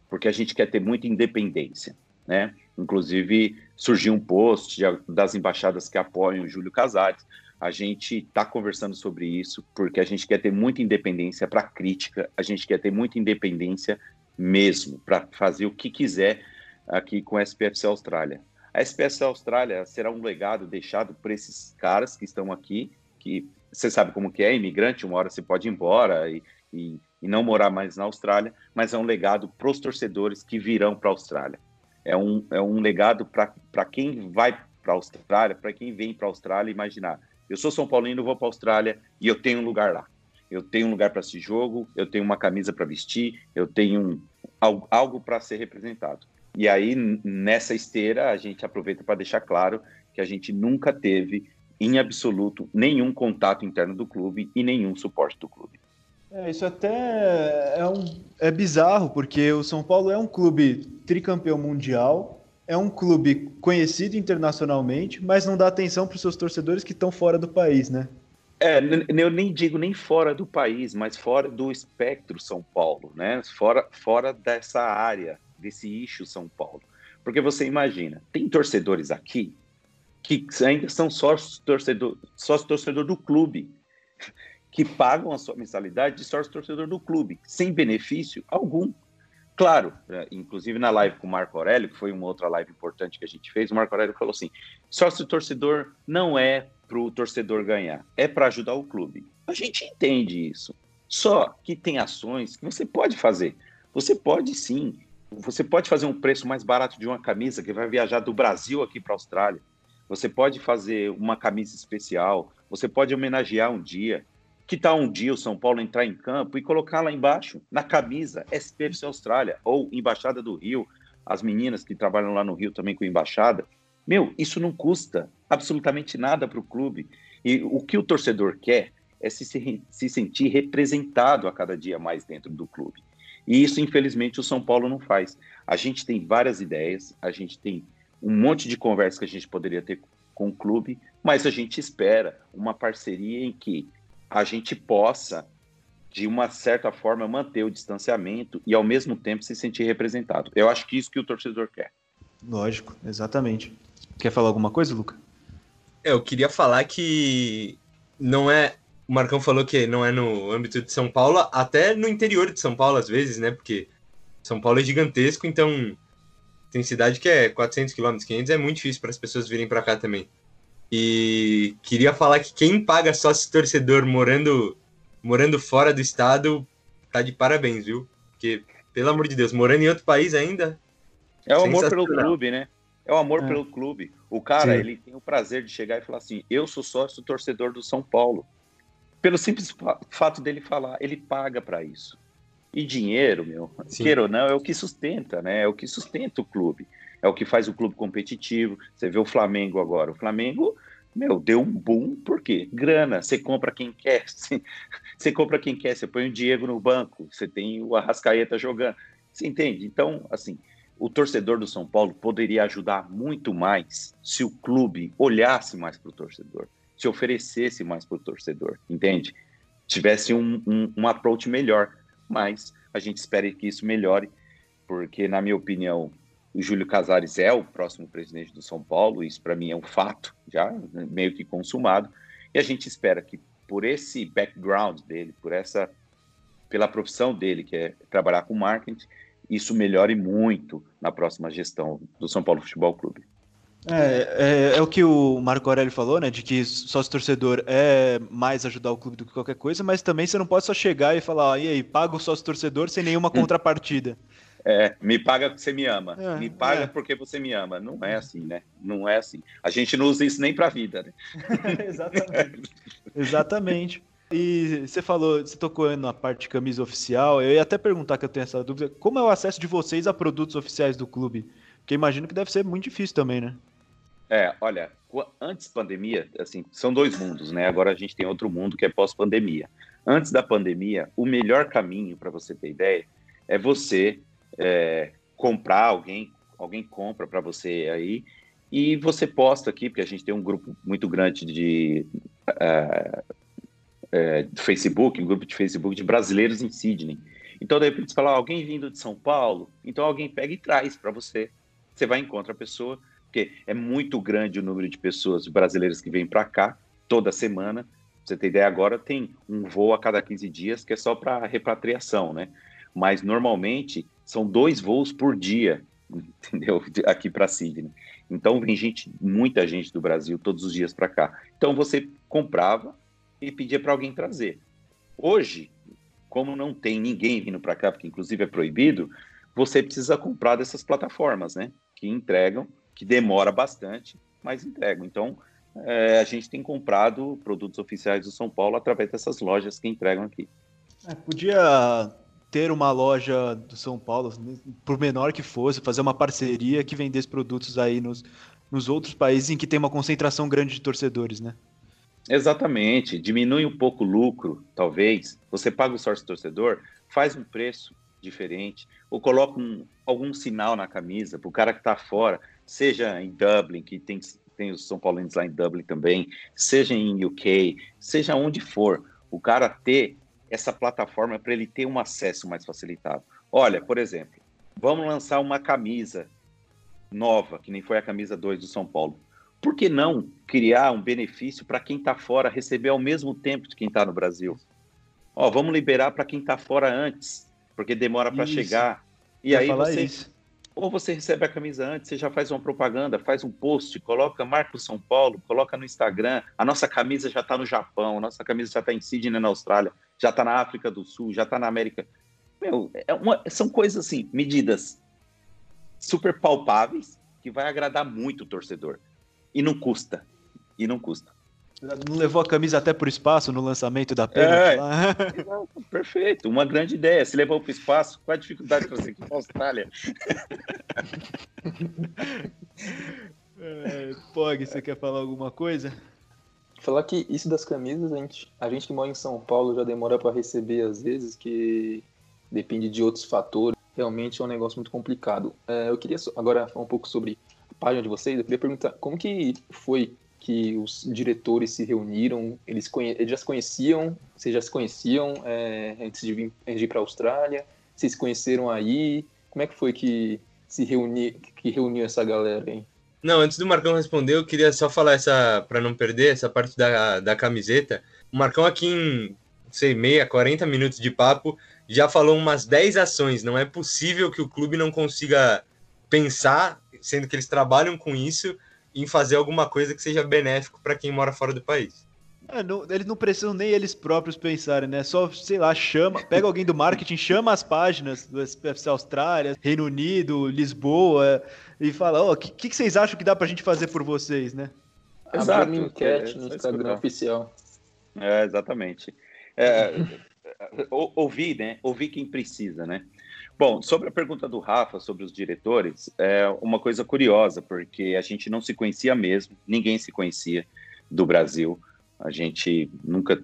porque a gente quer ter muita independência, né? Inclusive, surgiu um post das embaixadas que apoiam o Júlio Casares. A gente está conversando sobre isso porque a gente quer ter muita independência para crítica, a gente quer ter muita independência mesmo, para fazer o que quiser aqui com a SPFC Austrália. A SPFC Austrália será um legado deixado por esses caras que estão aqui, que você sabe como que é, imigrante, uma hora você pode ir embora e, e, e não morar mais na Austrália, mas é um legado para os torcedores que virão para a Austrália. É um, é um legado para quem vai para a Austrália, para quem vem para a Austrália imaginar. Eu sou São Paulino, vou para a Austrália e eu tenho um lugar lá. Eu tenho um lugar para esse jogo, eu tenho uma camisa para vestir, eu tenho um, algo, algo para ser representado. E aí, nessa esteira, a gente aproveita para deixar claro que a gente nunca teve em absoluto nenhum contato interno do clube e nenhum suporte do clube. É, isso até é, um, é bizarro, porque o São Paulo é um clube tricampeão mundial, é um clube conhecido internacionalmente, mas não dá atenção para os seus torcedores que estão fora do país, né? É, eu nem digo nem fora do país, mas fora do espectro São Paulo, né? Fora, fora dessa área, desse eixo São Paulo. Porque você imagina, tem torcedores aqui que ainda são sócios torcedor, torcedor do clube, que pagam a sua mensalidade de sócio torcedor do clube, sem benefício algum. Claro, é, inclusive na live com o Marco Aurélio, que foi uma outra live importante que a gente fez, o Marco Aurélio falou assim: sócio torcedor não é para o torcedor ganhar, é para ajudar o clube. A gente entende isso. Só que tem ações que você pode fazer. Você pode sim. Você pode fazer um preço mais barato de uma camisa que vai viajar do Brasil aqui para a Austrália. Você pode fazer uma camisa especial, você pode homenagear um dia. Que tal um dia o São Paulo entrar em campo e colocar lá embaixo, na camisa, SPFC Austrália, ou Embaixada do Rio, as meninas que trabalham lá no Rio também com embaixada. Meu, isso não custa absolutamente nada para o clube. E o que o torcedor quer é se, se sentir representado a cada dia mais dentro do clube. E isso, infelizmente, o São Paulo não faz. A gente tem várias ideias, a gente tem um monte de conversa que a gente poderia ter com o clube, mas a gente espera uma parceria em que a gente possa, de uma certa forma, manter o distanciamento e, ao mesmo tempo, se sentir representado. Eu acho que isso que o torcedor quer. Lógico, exatamente. Quer falar alguma coisa, Luca? É, eu queria falar que não é. O Marcão falou que não é no âmbito de São Paulo, até no interior de São Paulo, às vezes, né? Porque São Paulo é gigantesco, então tem cidade que é 400 km, 500 é muito difícil para as pessoas virem para cá também. E queria falar que quem paga sócio torcedor morando morando fora do estado tá de parabéns, viu? Porque, pelo amor de Deus, morando em outro país ainda. É o amor pelo clube, né? É o amor é. pelo clube. O cara, Sim. ele tem o prazer de chegar e falar assim: eu sou sócio torcedor do São Paulo. Pelo simples fato dele falar, ele paga para isso. E dinheiro, meu, Sim. queira ou não, é o que sustenta, né? É o que sustenta o clube. É o que faz o clube competitivo. Você vê o Flamengo agora. O Flamengo, meu, deu um boom, por quê? Grana. Você compra quem quer. Você compra quem quer. Você põe o Diego no banco. Você tem o Arrascaeta jogando. Você entende? Então, assim, o torcedor do São Paulo poderia ajudar muito mais se o clube olhasse mais para o torcedor, se oferecesse mais para o torcedor, entende? Tivesse um, um, um approach melhor mas a gente espera que isso melhore, porque, na minha opinião, o Júlio Casares é o próximo presidente do São Paulo, isso para mim é um fato, já meio que consumado, e a gente espera que por esse background dele, por essa pela profissão dele, que é trabalhar com marketing, isso melhore muito na próxima gestão do São Paulo Futebol Clube. É, é, é, o que o Marco Aurélio falou, né? De que sócio torcedor é mais ajudar o clube do que qualquer coisa, mas também você não pode só chegar e falar, e aí, paga o sócio torcedor sem nenhuma hum. contrapartida. É, me paga porque você me ama. É, me paga é. porque você me ama. Não é assim, né? Não é assim. A gente não usa isso nem pra vida, né? Exatamente. Exatamente. E você falou, você tocou na parte de camisa oficial. Eu ia até perguntar que eu tenho essa dúvida. Como é o acesso de vocês a produtos oficiais do clube? Porque imagino que deve ser muito difícil também, né? É, olha, antes pandemia, assim, são dois mundos, né? Agora a gente tem outro mundo que é pós-pandemia. Antes da pandemia, o melhor caminho, para você ter ideia, é você é, comprar alguém, alguém compra para você aí e você posta aqui, porque a gente tem um grupo muito grande de é, é, Facebook, um grupo de Facebook de brasileiros em Sydney. Então, de repente, você fala, alguém vindo de São Paulo, então alguém pega e traz para você. Você vai encontrar a pessoa, porque é muito grande o número de pessoas brasileiras que vêm para cá toda semana. Pra você ter ideia, agora tem um voo a cada 15 dias que é só para repatriação, né? Mas normalmente são dois voos por dia, entendeu? Aqui para Sydney. Então vem gente, muita gente do Brasil todos os dias para cá. Então você comprava e pedia para alguém trazer. Hoje, como não tem ninguém vindo para cá, porque inclusive é proibido, você precisa comprar dessas plataformas, né? Que entregam, que demora bastante, mas entregam. Então é, a gente tem comprado produtos oficiais do São Paulo através dessas lojas que entregam aqui. É, podia ter uma loja do São Paulo, por menor que fosse, fazer uma parceria que vendesse produtos aí nos, nos outros países em que tem uma concentração grande de torcedores, né? Exatamente. Diminui um pouco o lucro, talvez. Você paga o sócio torcedor, faz um preço diferente, ou coloca um, algum sinal na camisa para o cara que está fora, seja em Dublin, que tem, tem os São Paulinos lá em Dublin também, seja em UK, seja onde for, o cara ter essa plataforma para ele ter um acesso mais facilitado. Olha, por exemplo, vamos lançar uma camisa nova, que nem foi a camisa 2 do São Paulo. Por que não criar um benefício para quem está fora receber ao mesmo tempo de quem está no Brasil? Ó, vamos liberar para quem está fora antes, porque demora para chegar. E aí você isso. Ou você recebe a camisa antes, você já faz uma propaganda, faz um post, coloca marca o São Paulo, coloca no Instagram. A nossa camisa já está no Japão, a nossa camisa já está em Sydney na Austrália já está na África do Sul, já está na América. Meu, é uma, são coisas assim, medidas super palpáveis que vai agradar muito o torcedor. E não custa. E não custa. Não levou a camisa até para o espaço no lançamento da pênalti é, Perfeito, uma grande ideia. Se levou para o espaço, qual a dificuldade de trazer aqui para a Austrália? é, Pog, você quer falar alguma coisa? Falar que isso das camisas, a gente, a gente que mora em São Paulo já demora para receber às vezes, que depende de outros fatores. Realmente é um negócio muito complicado. É, eu queria agora falar um pouco sobre a página de vocês. Eu queria perguntar como que foi que os diretores se reuniram? Eles, eles já se conheciam? Vocês já se conheciam é, antes de vir, para a Austrália? Vocês se conheceram aí? Como é que foi que se reuni... que reuniu essa galera aí? Não, antes do Marcão responder, eu queria só falar essa, para não perder, essa parte da, da camiseta. O Marcão aqui em, sei, meia, 40 minutos de papo, já falou umas 10 ações. Não é possível que o clube não consiga pensar, sendo que eles trabalham com isso, em fazer alguma coisa que seja benéfico para quem mora fora do país. É, não, eles não precisam nem eles próprios pensarem, né? Só, sei lá, chama, pega alguém do marketing, chama as páginas do SPFC Austrália, Reino Unido, Lisboa, e fala, ó, oh, o que, que, vocês acham que dá pra gente fazer por vocês, né? Exato. uma enquete é, no Instagram oficial. É, exatamente. É, ouvir, né? Ouvir quem precisa, né? Bom, sobre a pergunta do Rafa sobre os diretores, é uma coisa curiosa, porque a gente não se conhecia mesmo, ninguém se conhecia do Brasil. A gente nunca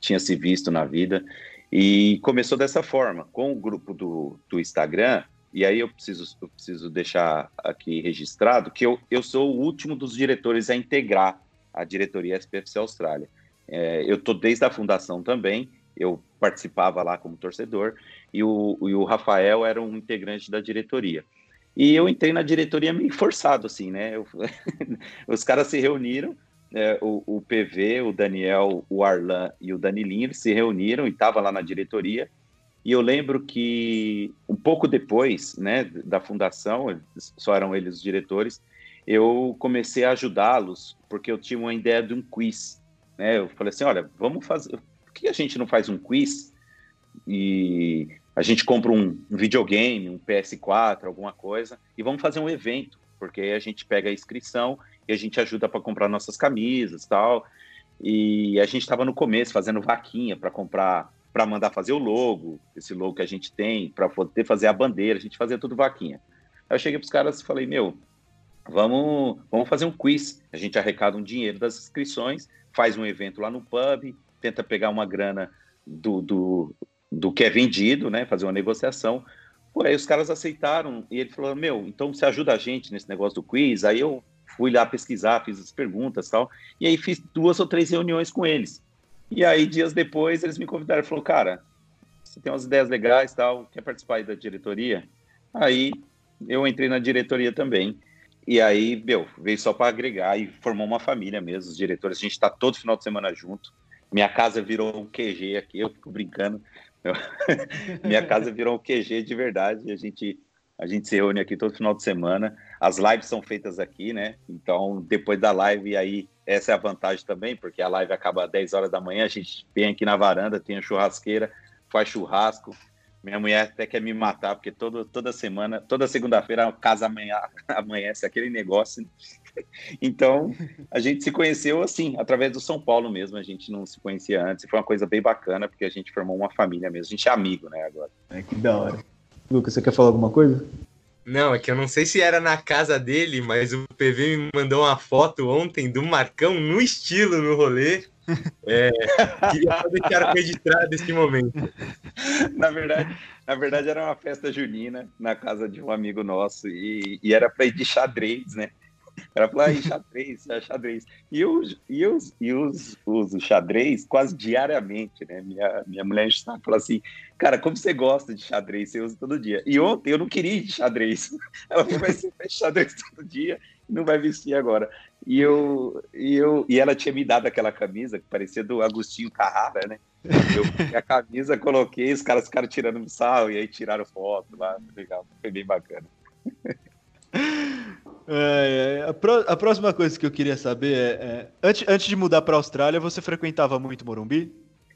tinha se visto na vida. E começou dessa forma, com o grupo do, do Instagram. E aí eu preciso, eu preciso deixar aqui registrado que eu, eu sou o último dos diretores a integrar a diretoria SPFC Austrália. É, eu estou desde a fundação também, eu participava lá como torcedor, e o, e o Rafael era um integrante da diretoria. E eu entrei na diretoria meio forçado, assim, né? Eu, os caras se reuniram, é, o, o, PV, o Daniel, o Arlan e o Danilinho se reuniram e estavam lá na diretoria. E eu lembro que um pouco depois, né, da fundação, só eram eles os diretores, eu comecei a ajudá-los porque eu tinha uma ideia de um quiz. Né? Eu falei assim, olha, vamos fazer, por que a gente não faz um quiz e a gente compra um, videogame, um PS4, alguma coisa e vamos fazer um evento, porque aí a gente pega a inscrição e a gente ajuda para comprar nossas camisas tal. E a gente estava no começo fazendo vaquinha para comprar, para mandar fazer o logo, esse logo que a gente tem, para poder fazer a bandeira, a gente fazia tudo vaquinha. Aí eu cheguei para os caras e falei: Meu, vamos, vamos fazer um quiz. A gente arrecada um dinheiro das inscrições, faz um evento lá no pub, tenta pegar uma grana do, do, do que é vendido, né? Fazer uma negociação. Por aí os caras aceitaram e ele falou: Meu, então você ajuda a gente nesse negócio do quiz? Aí eu fui lá pesquisar, fiz as perguntas tal, e aí fiz duas ou três reuniões com eles. E aí, dias depois, eles me convidaram e falaram, cara, você tem umas ideias legais tal, quer participar aí da diretoria? Aí eu entrei na diretoria também. E aí, meu, veio só para agregar e formou uma família mesmo, os diretores. A gente está todo final de semana junto. Minha casa virou um QG aqui, eu fico brincando. Minha casa virou um QG de verdade. A gente, a gente se reúne aqui todo final de semana. As lives são feitas aqui, né? Então, depois da live, aí, essa é a vantagem também, porque a live acaba às 10 horas da manhã. A gente vem aqui na varanda, tem a churrasqueira, faz churrasco minha mulher até quer me matar, porque todo, toda semana, toda segunda-feira a casa amanhece aquele negócio. Então, a gente se conheceu assim, através do São Paulo mesmo. A gente não se conhecia antes. E foi uma coisa bem bacana, porque a gente formou uma família mesmo. A gente é amigo, né, agora. É que da hora. Lucas, você quer falar alguma coisa? Não, é que eu não sei se era na casa dele, mas o PV me mandou uma foto ontem do Marcão no estilo no rolê. É, queria deixar registrado esse momento. Na verdade, na verdade, era uma festa junina na casa de um amigo nosso e, e era para ir de xadrez, né? Era para ir xadrez, é xadrez. E, eu, e, eu, e os, os xadrez quase diariamente, né? Minha, minha mulher está falando assim, cara, como você gosta de xadrez, você usa todo dia. E ontem eu não queria ir de xadrez. Ela falou, mas você faz xadrez todo dia não vai vestir agora. E eu, e eu e ela tinha me dado aquela camisa que parecia do Agostinho Carrara, né? Eu a camisa, coloquei, os caras ficaram tirando sal e aí tiraram foto lá, legal, foi bem bacana. É, é, a, pro, a, próxima coisa que eu queria saber é, é antes, antes de mudar para a Austrália, você frequentava muito Morumbi?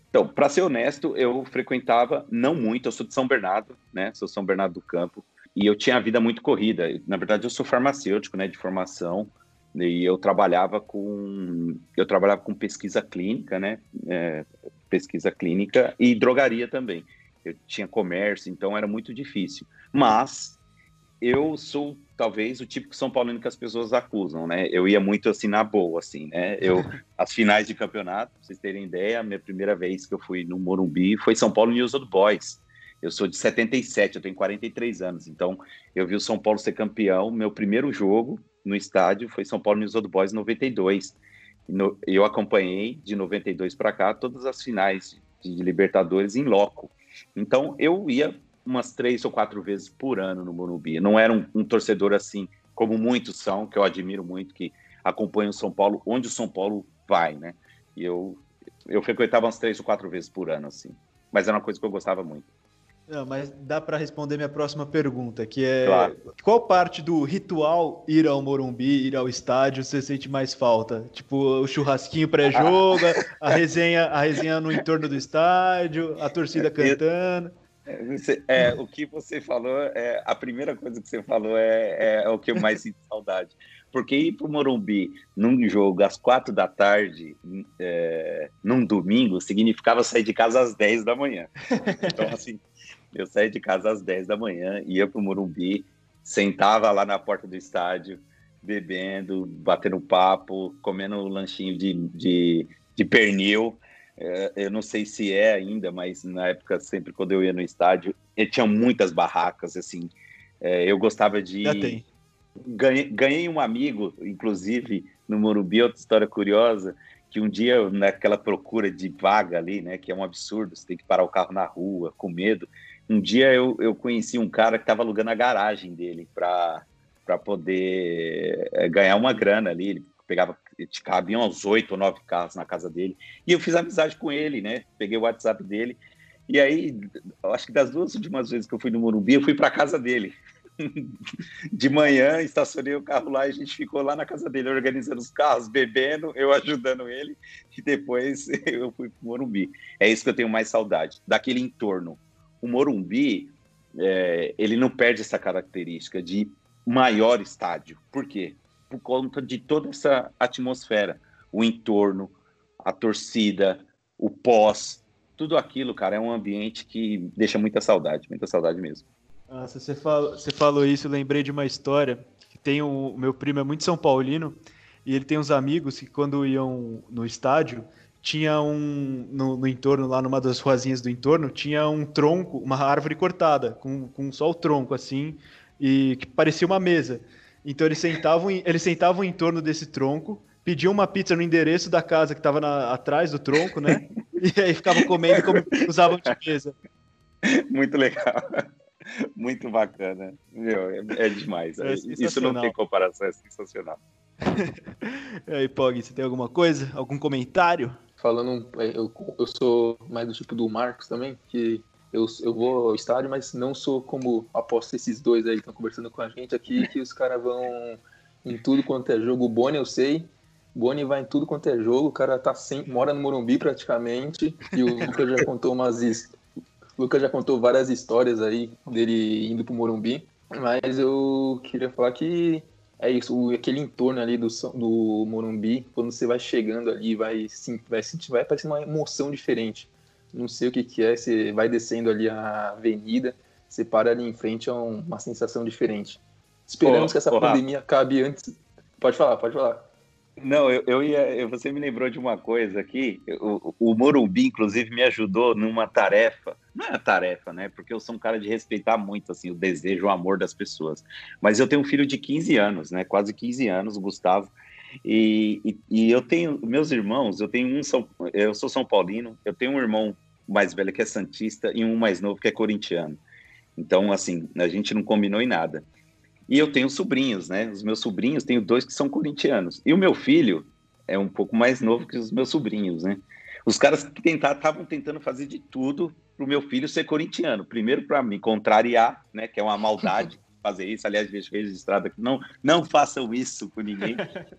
Então, para ser honesto, eu frequentava não muito. Eu sou de São Bernardo, né? Sou São Bernardo do Campo e eu tinha a vida muito corrida. Na verdade, eu sou farmacêutico, né, de formação, e eu trabalhava com eu trabalhava com pesquisa clínica, né, é, pesquisa clínica e drogaria também. Eu tinha comércio, então era muito difícil. Mas eu sou talvez o típico São Paulino que as pessoas acusam, né? Eu ia muito assim na boa, assim, né? Eu as finais de campeonato, pra vocês terem ideia, a minha primeira vez que eu fui no Morumbi foi São Paulo News Old Boys. Eu sou de 77, eu tenho 43 anos, então eu vi o São Paulo ser campeão. Meu primeiro jogo no estádio foi São Paulo News Old Boys 92. No, eu acompanhei de 92 para cá todas as finais de, de Libertadores em loco. Então eu ia umas três ou quatro vezes por ano no Morumbi. Não era um, um torcedor assim como muitos são, que eu admiro muito, que acompanham o São Paulo onde o São Paulo vai, né? E eu eu frequentava umas três ou quatro vezes por ano assim. Mas era uma coisa que eu gostava muito. Não, mas dá para responder minha próxima pergunta, que é claro. qual parte do ritual ir ao Morumbi, ir ao estádio, você sente mais falta? Tipo, o churrasquinho pré-jogo, a resenha, a resenha no entorno do estádio, a torcida cantando. É, o que você falou, é, a primeira coisa que você falou é, é, é o que eu mais sinto saudade. Porque ir para o Morumbi num jogo às quatro da tarde, é, num domingo, significava sair de casa às 10 da manhã. Então, assim, eu saía de casa às 10 da manhã, ia para o Morumbi, sentava lá na porta do estádio, bebendo, batendo papo, comendo um lanchinho de, de, de pernil. É, eu não sei se é ainda, mas na época, sempre quando eu ia no estádio, tinha muitas barracas, assim. É, eu gostava de... Já tem. Ganhei, ganhei um amigo, inclusive, no Morumbi, outra história curiosa, que um dia, naquela procura de vaga ali, né, que é um absurdo, você tem que parar o carro na rua, com medo, um dia eu, eu conheci um cara que estava alugando a garagem dele para poder é, ganhar uma grana ali. Ele pegava, cabiam uns oito ou nove carros na casa dele. E eu fiz amizade com ele, né? Peguei o WhatsApp dele. E aí, acho que das duas últimas vezes que eu fui no Morumbi, eu fui para casa dele. De manhã, estacionei o carro lá e a gente ficou lá na casa dele, organizando os carros, bebendo, eu ajudando ele. E depois eu fui para o Morumbi. É isso que eu tenho mais saudade, daquele entorno o Morumbi é, ele não perde essa característica de maior estádio. Por quê? Por conta de toda essa atmosfera, o entorno, a torcida, o pós, tudo aquilo, cara, é um ambiente que deixa muita saudade, muita saudade mesmo. Nossa, você falou, você falou isso, lembrei de uma história. Que tem o meu primo é muito São Paulino e ele tem uns amigos que quando iam no estádio tinha um no, no, entorno lá numa das ruazinhas do entorno tinha um tronco uma árvore cortada com, com só o tronco assim e que parecia uma mesa Então eles sentavam, em, eles sentavam em torno desse tronco, pediam uma pizza no endereço da casa que estava atrás do tronco, né? E aí ficavam comendo como usavam de mesa. Muito legal. Muito bacana. Meu, é, é demais. É Isso não tem comparação, é sensacional. e aí, Pog, você tem alguma coisa? Algum comentário? Falando, é, eu, eu sou mais do tipo do Marcos também, que eu, eu vou ao estádio, mas não sou como aposto esses dois aí estão conversando com a gente aqui, que os caras vão em tudo quanto é jogo. O Boni eu sei, Boni vai em tudo quanto é jogo, o cara tá sem, mora no Morumbi praticamente, e o Lucas já contou umas o Lucas já contou várias histórias aí dele indo pro Morumbi, mas eu queria falar que é isso, aquele entorno ali do, do Morumbi, quando você vai chegando ali, vai, sim, vai sentir, vai parecer uma emoção diferente. Não sei o que, que é, você vai descendo ali a avenida, você para ali em frente, é uma sensação diferente. Esperamos oh, que essa oh, pandemia acabe antes. Pode falar, pode falar. Não, eu, eu ia. Você me lembrou de uma coisa aqui. O, o Morumbi, inclusive, me ajudou numa tarefa. Não é tarefa, né? Porque eu sou um cara de respeitar muito assim, o desejo, o amor das pessoas. Mas eu tenho um filho de 15 anos, né? Quase 15 anos, o Gustavo. E, e, e, eu tenho meus irmãos, eu tenho um São, eu sou São Paulino, eu tenho um irmão mais velho que é Santista e um mais novo que é corintiano. Então, assim, a gente não combinou em nada. E eu tenho sobrinhos, né? Os meus sobrinhos, tenho dois que são corintianos. E o meu filho é um pouco mais novo que os meus sobrinhos, né? Os caras que estavam tentando fazer de tudo para o meu filho ser corintiano. Primeiro para me contrariar, né? Que é uma maldade fazer isso. Aliás, vejo registrado aqui. Não, não façam isso com ninguém,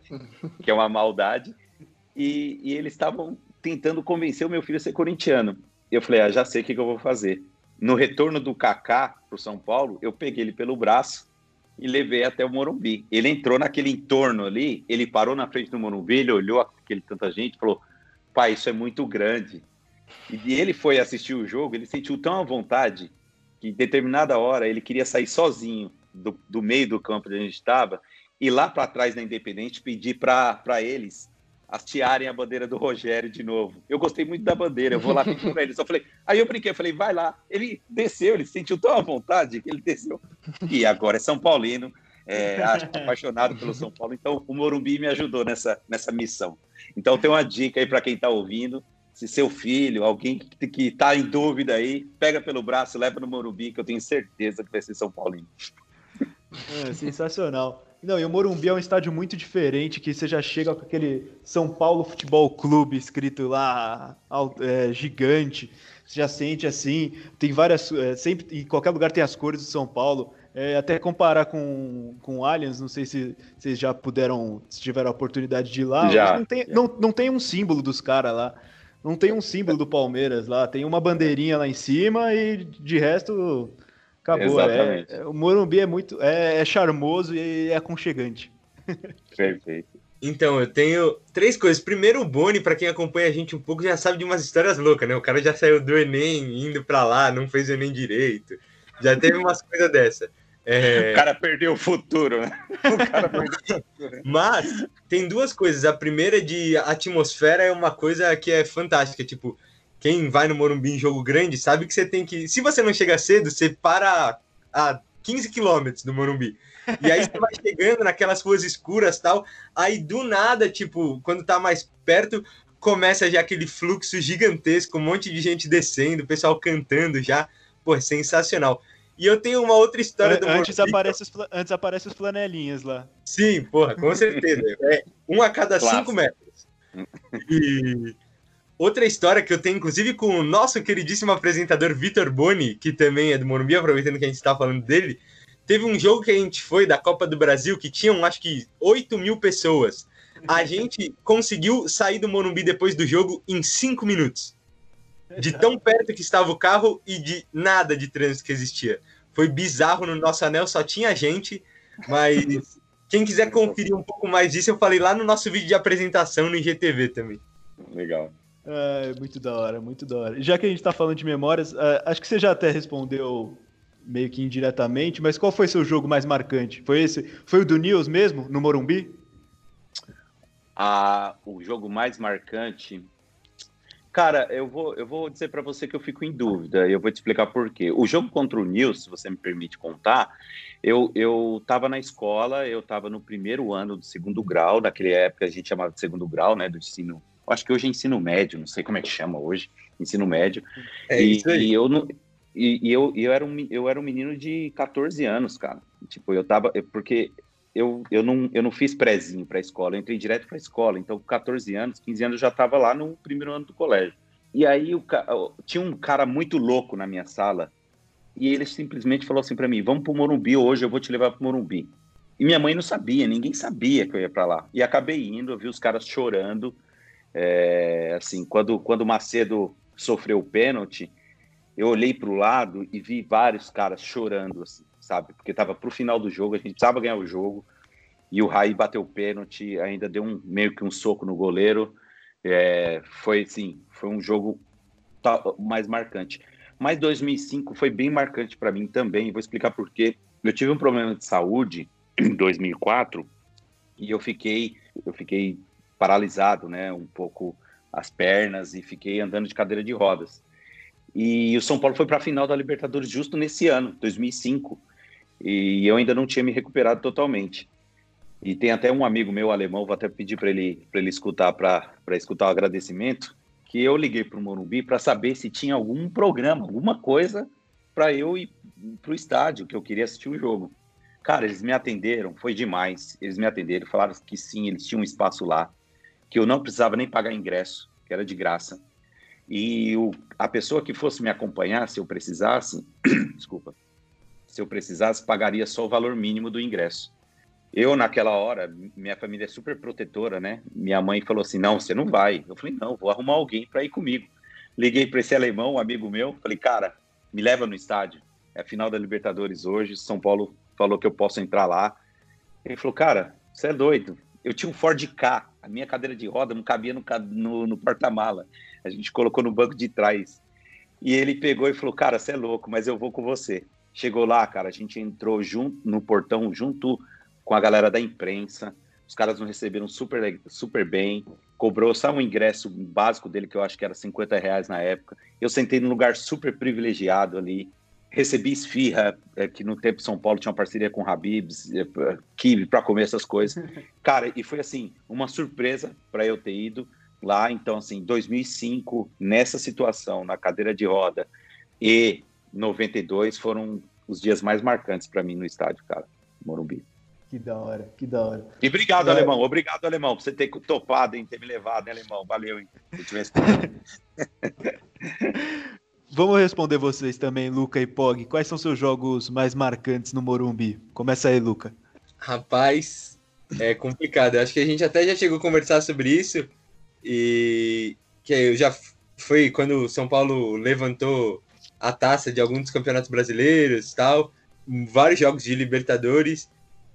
que é uma maldade. E, e eles estavam tentando convencer o meu filho a ser corintiano. Eu falei, ah, já sei o que, que eu vou fazer. No retorno do Kaká para o São Paulo, eu peguei ele pelo braço e levei até o Morumbi. Ele entrou naquele entorno ali, ele parou na frente do Morumbi, ele olhou aquele tanta gente, falou: "Pai, isso é muito grande". E ele foi assistir o jogo, ele sentiu tão à vontade que em determinada hora ele queria sair sozinho do, do meio do campo onde a gente estava e lá para trás da Independente pedir para eles hastearem a bandeira do Rogério de novo. Eu gostei muito da bandeira, eu vou lá pedir para ele. Só falei, aí eu brinquei, eu falei, vai lá. Ele desceu, ele sentiu tão à vontade que ele desceu. E agora é São Paulino, é, apaixonado pelo São Paulo. Então o Morumbi me ajudou nessa, nessa missão. Então tem uma dica aí para quem está ouvindo. Se seu filho, alguém que está em dúvida aí, pega pelo braço, leva no Morumbi, que eu tenho certeza que vai ser São Paulino. É, sensacional. Não, e o Morumbi é um estádio muito diferente, que você já chega com aquele São Paulo Futebol Clube escrito lá, é, gigante. Você já sente assim, tem várias. É, sempre, em qualquer lugar tem as cores do São Paulo. É, até comparar com, com Allianz, não sei se vocês já puderam, se tiveram a oportunidade de ir lá. Já. Não tem, não, não tem um símbolo dos caras lá. Não tem um símbolo do Palmeiras lá. Tem uma bandeirinha lá em cima e de resto Acabou. É, Exatamente. É, o Morumbi é muito. É, é charmoso e é aconchegante. Perfeito. Então, eu tenho três coisas. Primeiro, o Boni, para quem acompanha a gente um pouco, já sabe de umas histórias loucas, né? O cara já saiu do Enem indo para lá, não fez o Enem direito. Já teve umas coisas dessa. É... O cara perdeu o futuro, né? O cara perdeu o futuro. Mas tem duas coisas. A primeira é de atmosfera é uma coisa que é fantástica. Tipo, quem vai no Morumbi em jogo grande sabe que você tem que. Se você não chega cedo, você para a 15 quilômetros do Morumbi. E aí você vai chegando naquelas ruas escuras tal. Aí do nada, tipo, quando tá mais perto, começa já aquele fluxo gigantesco, um monte de gente descendo, o pessoal cantando já. Pô, é sensacional. E eu tenho uma outra história do antes. Aparece os, antes aparece os flanelinhas lá. Sim, porra, com certeza. É um a cada cinco metros. E Outra história que eu tenho, inclusive, com o nosso queridíssimo apresentador Vitor Boni, que também é do Morumbi, aproveitando que a gente está falando dele, teve um jogo que a gente foi da Copa do Brasil que tinham, acho que, 8 mil pessoas. A gente conseguiu sair do Morumbi depois do jogo em 5 minutos. De tão perto que estava o carro e de nada de trânsito que existia. Foi bizarro, no nosso anel só tinha gente, mas quem quiser conferir um pouco mais disso, eu falei lá no nosso vídeo de apresentação no IGTV também. Legal. É, muito da hora, muito da hora. Já que a gente tá falando de memórias, uh, acho que você já até respondeu meio que indiretamente, mas qual foi seu jogo mais marcante? Foi esse? Foi o do News mesmo, no Morumbi? Ah, o jogo mais marcante. Cara, eu vou, eu vou dizer para você que eu fico em dúvida e eu vou te explicar por quê. O jogo contra o Nils, se você me permite contar, eu eu estava na escola, eu estava no primeiro ano do segundo grau, naquela época a gente chamava de segundo grau, né, do ensino. Acho que hoje é ensino médio, não sei como é que chama hoje, ensino médio. É e, isso aí. e eu não e, e eu, eu, era um, eu era um menino de 14 anos, cara. Tipo, eu tava. Porque eu, eu, não, eu não fiz prézinho pra escola, eu entrei direto pra escola. Então, com 14 anos, 15 anos, eu já tava lá no primeiro ano do colégio. E aí, o, tinha um cara muito louco na minha sala, e ele simplesmente falou assim pra mim: Vamos pro Morumbi hoje, eu vou te levar pro Morumbi. E minha mãe não sabia, ninguém sabia que eu ia pra lá. E acabei indo, eu vi os caras chorando. É, assim, quando, quando o Macedo sofreu o pênalti, eu olhei para o lado e vi vários caras chorando, assim, sabe? Porque estava para o final do jogo, a gente precisava ganhar o jogo. E o Raí bateu o pênalti, ainda deu um, meio que um soco no goleiro. É, foi assim, foi um jogo mais marcante. Mas 2005 foi bem marcante para mim também. Vou explicar por quê. Eu tive um problema de saúde em 2004 e eu fiquei, eu fiquei paralisado, né? Um pouco as pernas e fiquei andando de cadeira de rodas. E o São Paulo foi para a final da Libertadores justo nesse ano, 2005. E eu ainda não tinha me recuperado totalmente. E tem até um amigo meu alemão, vou até pedir para ele, ele escutar, para escutar o agradecimento, que eu liguei para o Morumbi para saber se tinha algum programa, alguma coisa para eu ir para o estádio, que eu queria assistir o jogo. Cara, eles me atenderam, foi demais. Eles me atenderam, falaram que sim, eles tinham um espaço lá, que eu não precisava nem pagar ingresso, que era de graça. E o, a pessoa que fosse me acompanhar, se eu precisasse, desculpa, se eu precisasse, pagaria só o valor mínimo do ingresso. Eu, naquela hora, minha família é super protetora, né? Minha mãe falou assim: não, você não vai. Eu falei: não, vou arrumar alguém para ir comigo. Liguei para esse alemão, um amigo meu, falei: cara, me leva no estádio. É a final da Libertadores hoje. São Paulo falou que eu posso entrar lá. Ele falou: cara, você é doido. Eu tinha um Ford K, a minha cadeira de roda não cabia no, no, no porta-mala. A gente colocou no banco de trás. E ele pegou e falou: Cara, você é louco, mas eu vou com você. Chegou lá, cara, a gente entrou junto no portão, junto com a galera da imprensa. Os caras nos receberam super, super bem. Cobrou só um ingresso básico dele, que eu acho que era 50 reais na época. Eu sentei num lugar super privilegiado ali. Recebi esfirra, é, que no tempo São Paulo tinha uma parceria com Habibs, é, kibe para comer essas coisas. Cara, e foi assim, uma surpresa para eu ter ido lá. Então, assim, 2005, nessa situação, na cadeira de roda, e 92 foram os dias mais marcantes para mim no estádio, cara, Morumbi. Que da hora, que da hora. E obrigado, É. alemão. Obrigado, alemão, por você ter topado, hein, ter me levado, hein, alemão. Valeu, hein. Tivesse... Vamos responder vocês também, Luca e Pog. Quais são seus jogos mais marcantes no Morumbi? Começa aí, Luca. Rapaz, é complicado. Eu acho que a gente até já chegou a conversar sobre isso. E que eu já foi quando o São Paulo levantou a taça de alguns dos campeonatos brasileiros tal. Vários jogos de Libertadores.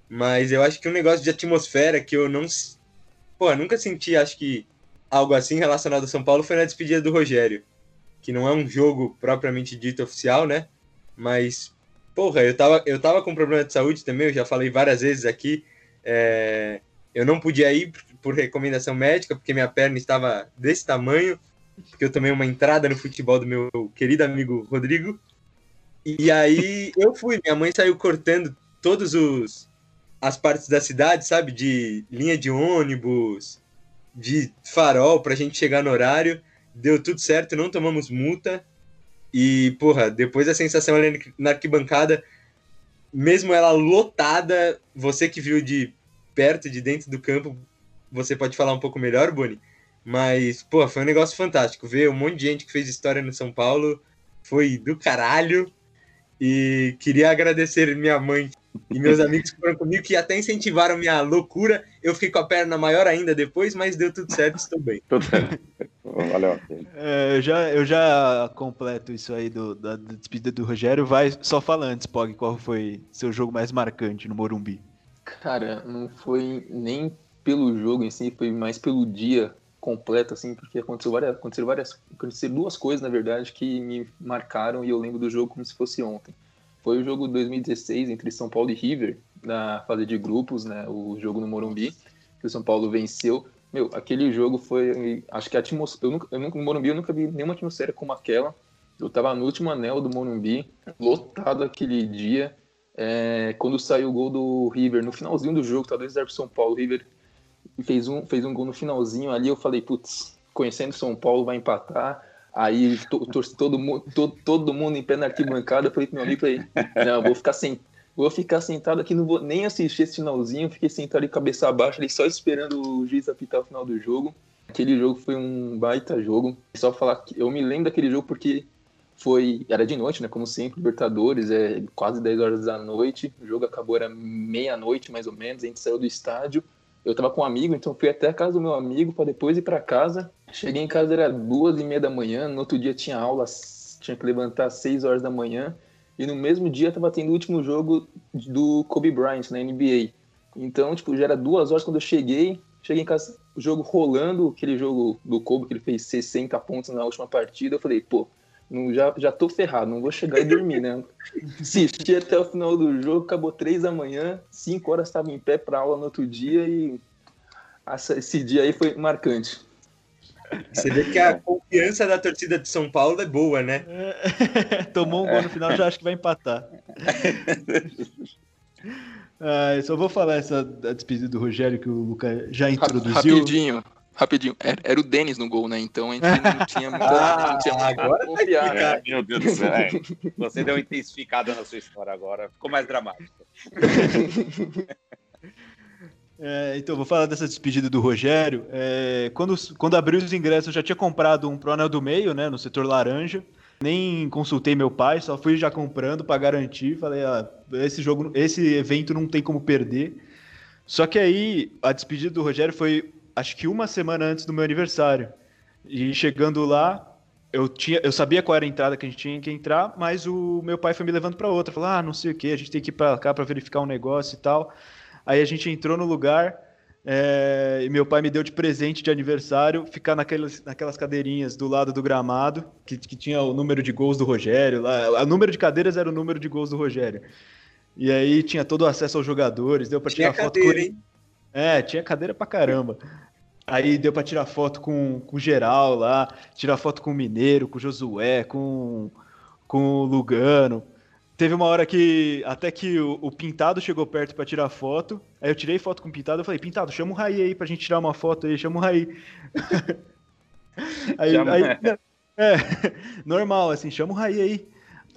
Mas eu acho que um negócio de atmosfera que eu não. Pô, eu nunca senti, acho que algo assim relacionado ao São Paulo foi na despedida do Rogério. Que não é um jogo propriamente dito oficial, né? Mas, porra, eu tava, eu tava com problema de saúde também, eu já falei várias vezes aqui. É, eu não podia ir por recomendação médica, porque minha perna estava desse tamanho, porque eu tomei uma entrada no futebol do meu querido amigo Rodrigo. E aí eu fui, minha mãe saiu cortando todos os as partes da cidade, sabe, de linha de ônibus, de farol pra gente chegar no horário. Deu tudo certo, não tomamos multa. E, porra, depois a sensação ali na arquibancada, mesmo ela lotada, você que viu de perto, de dentro do campo, você pode falar um pouco melhor, Boni. Mas, pô, foi um negócio fantástico. Ver um monte de gente que fez história no São Paulo foi do caralho. E queria agradecer minha mãe e meus amigos que foram comigo, que até incentivaram minha loucura. Eu fiquei com a perna maior ainda depois, mas deu tudo certo, estou bem. Valeu. É, eu, já, eu já completo isso aí do, da, da despedida do Rogério. Vai só fala antes, Pog, qual foi seu jogo mais marcante no Morumbi? Cara, não foi nem pelo jogo em si, foi mais pelo dia completo, assim, porque aconteceu várias, aconteceram várias, aconteceram duas coisas, na verdade, que me marcaram e eu lembro do jogo como se fosse ontem. Foi o jogo de 2016 entre São Paulo e River, na fase de grupos, né, o jogo no Morumbi, que o São Paulo venceu. Meu, aquele jogo foi. Acho que a atmosfera. Eu nunca, eu nunca, no Morumbi eu nunca vi nenhuma atmosfera como aquela. Eu tava no último anel do Morumbi, lotado aquele dia. É, quando saiu o gol do River, no finalzinho do jogo, tá 2x0 pro São Paulo, River fez um, fez um gol no finalzinho ali, eu falei, putz, conhecendo São Paulo vai empatar. Aí torci todo mundo, todo, todo mundo em pé na arquibancada, eu falei pro meu amigo, falei, não, vou ficar sem, vou ficar sentado aqui, não vou nem assistir esse finalzinho, fiquei sentado de cabeça abaixo ali, só esperando o juiz apitar o final do jogo. Aquele jogo foi um baita jogo. Só falar que eu me lembro daquele jogo porque foi era de noite, né? Como sempre, Libertadores, é quase 10 horas da noite. O jogo acabou era meia-noite mais ou menos. A gente saiu do estádio. Eu tava com um amigo, então fui até a casa do meu amigo para depois ir para casa. Cheguei em casa era duas e meia da manhã. No outro dia tinha aula, tinha que levantar às 6 horas da manhã. E no mesmo dia tava tendo o último jogo do Kobe Bryant na NBA. Então, tipo, já era duas horas quando eu cheguei. Cheguei em casa, o jogo rolando, aquele jogo do Kobe que ele fez 60 pontos na última partida. Eu falei, pô, não, já, já tô ferrado, não vou chegar e dormir, né? Assisti até o final do jogo, acabou três da manhã, cinco horas estava em pé para aula no outro dia e esse dia aí foi marcante. Você vê que a confiança da torcida de São Paulo é boa, né? Tomou um gol no final, já acho que vai empatar. Ah, só vou falar essa despedida do Rogério que o Lucas já introduziu. Rapidinho rapidinho, era, era, o Denis no gol, né? Então a gente não tinha muita. ah, não tinha muita agora tá confiar, né? Meu Deus do céu. É. Você deu uma intensificada na sua história agora, ficou mais dramático. É, então, vou falar dessa despedida do Rogério. É, quando, quando abriu os ingressos, eu já tinha comprado um pro anel do meio, né? No setor laranja. Nem consultei meu pai, só fui já comprando para garantir. Falei, ah, esse jogo, esse evento não tem como perder. Só que aí a despedida do Rogério foi acho que uma semana antes do meu aniversário. E chegando lá, eu, tinha, eu sabia qual era a entrada que a gente tinha que entrar, mas o meu pai foi me levando para outra. Falou, ah, não sei o que, a gente tem que ir para cá para verificar um negócio e tal. Aí a gente entrou no lugar é, e meu pai me deu de presente de aniversário ficar naquelas, naquelas cadeirinhas do lado do gramado, que, que tinha o número de gols do Rogério. Lá, o número de cadeiras era o número de gols do Rogério. E aí tinha todo o acesso aos jogadores, deu para tirar foto com ele. É, tinha cadeira pra caramba. Aí deu para tirar foto com, com geral lá, tirar foto com o Mineiro, com o Josué, com, com o Lugano. Teve uma hora que até que o, o Pintado chegou perto para tirar foto. Aí eu tirei foto com o Pintado, eu falei: "Pintado, chama o Raí aí pra gente tirar uma foto aí, chama o Raí". aí, aí é, normal assim, chama o Raí aí.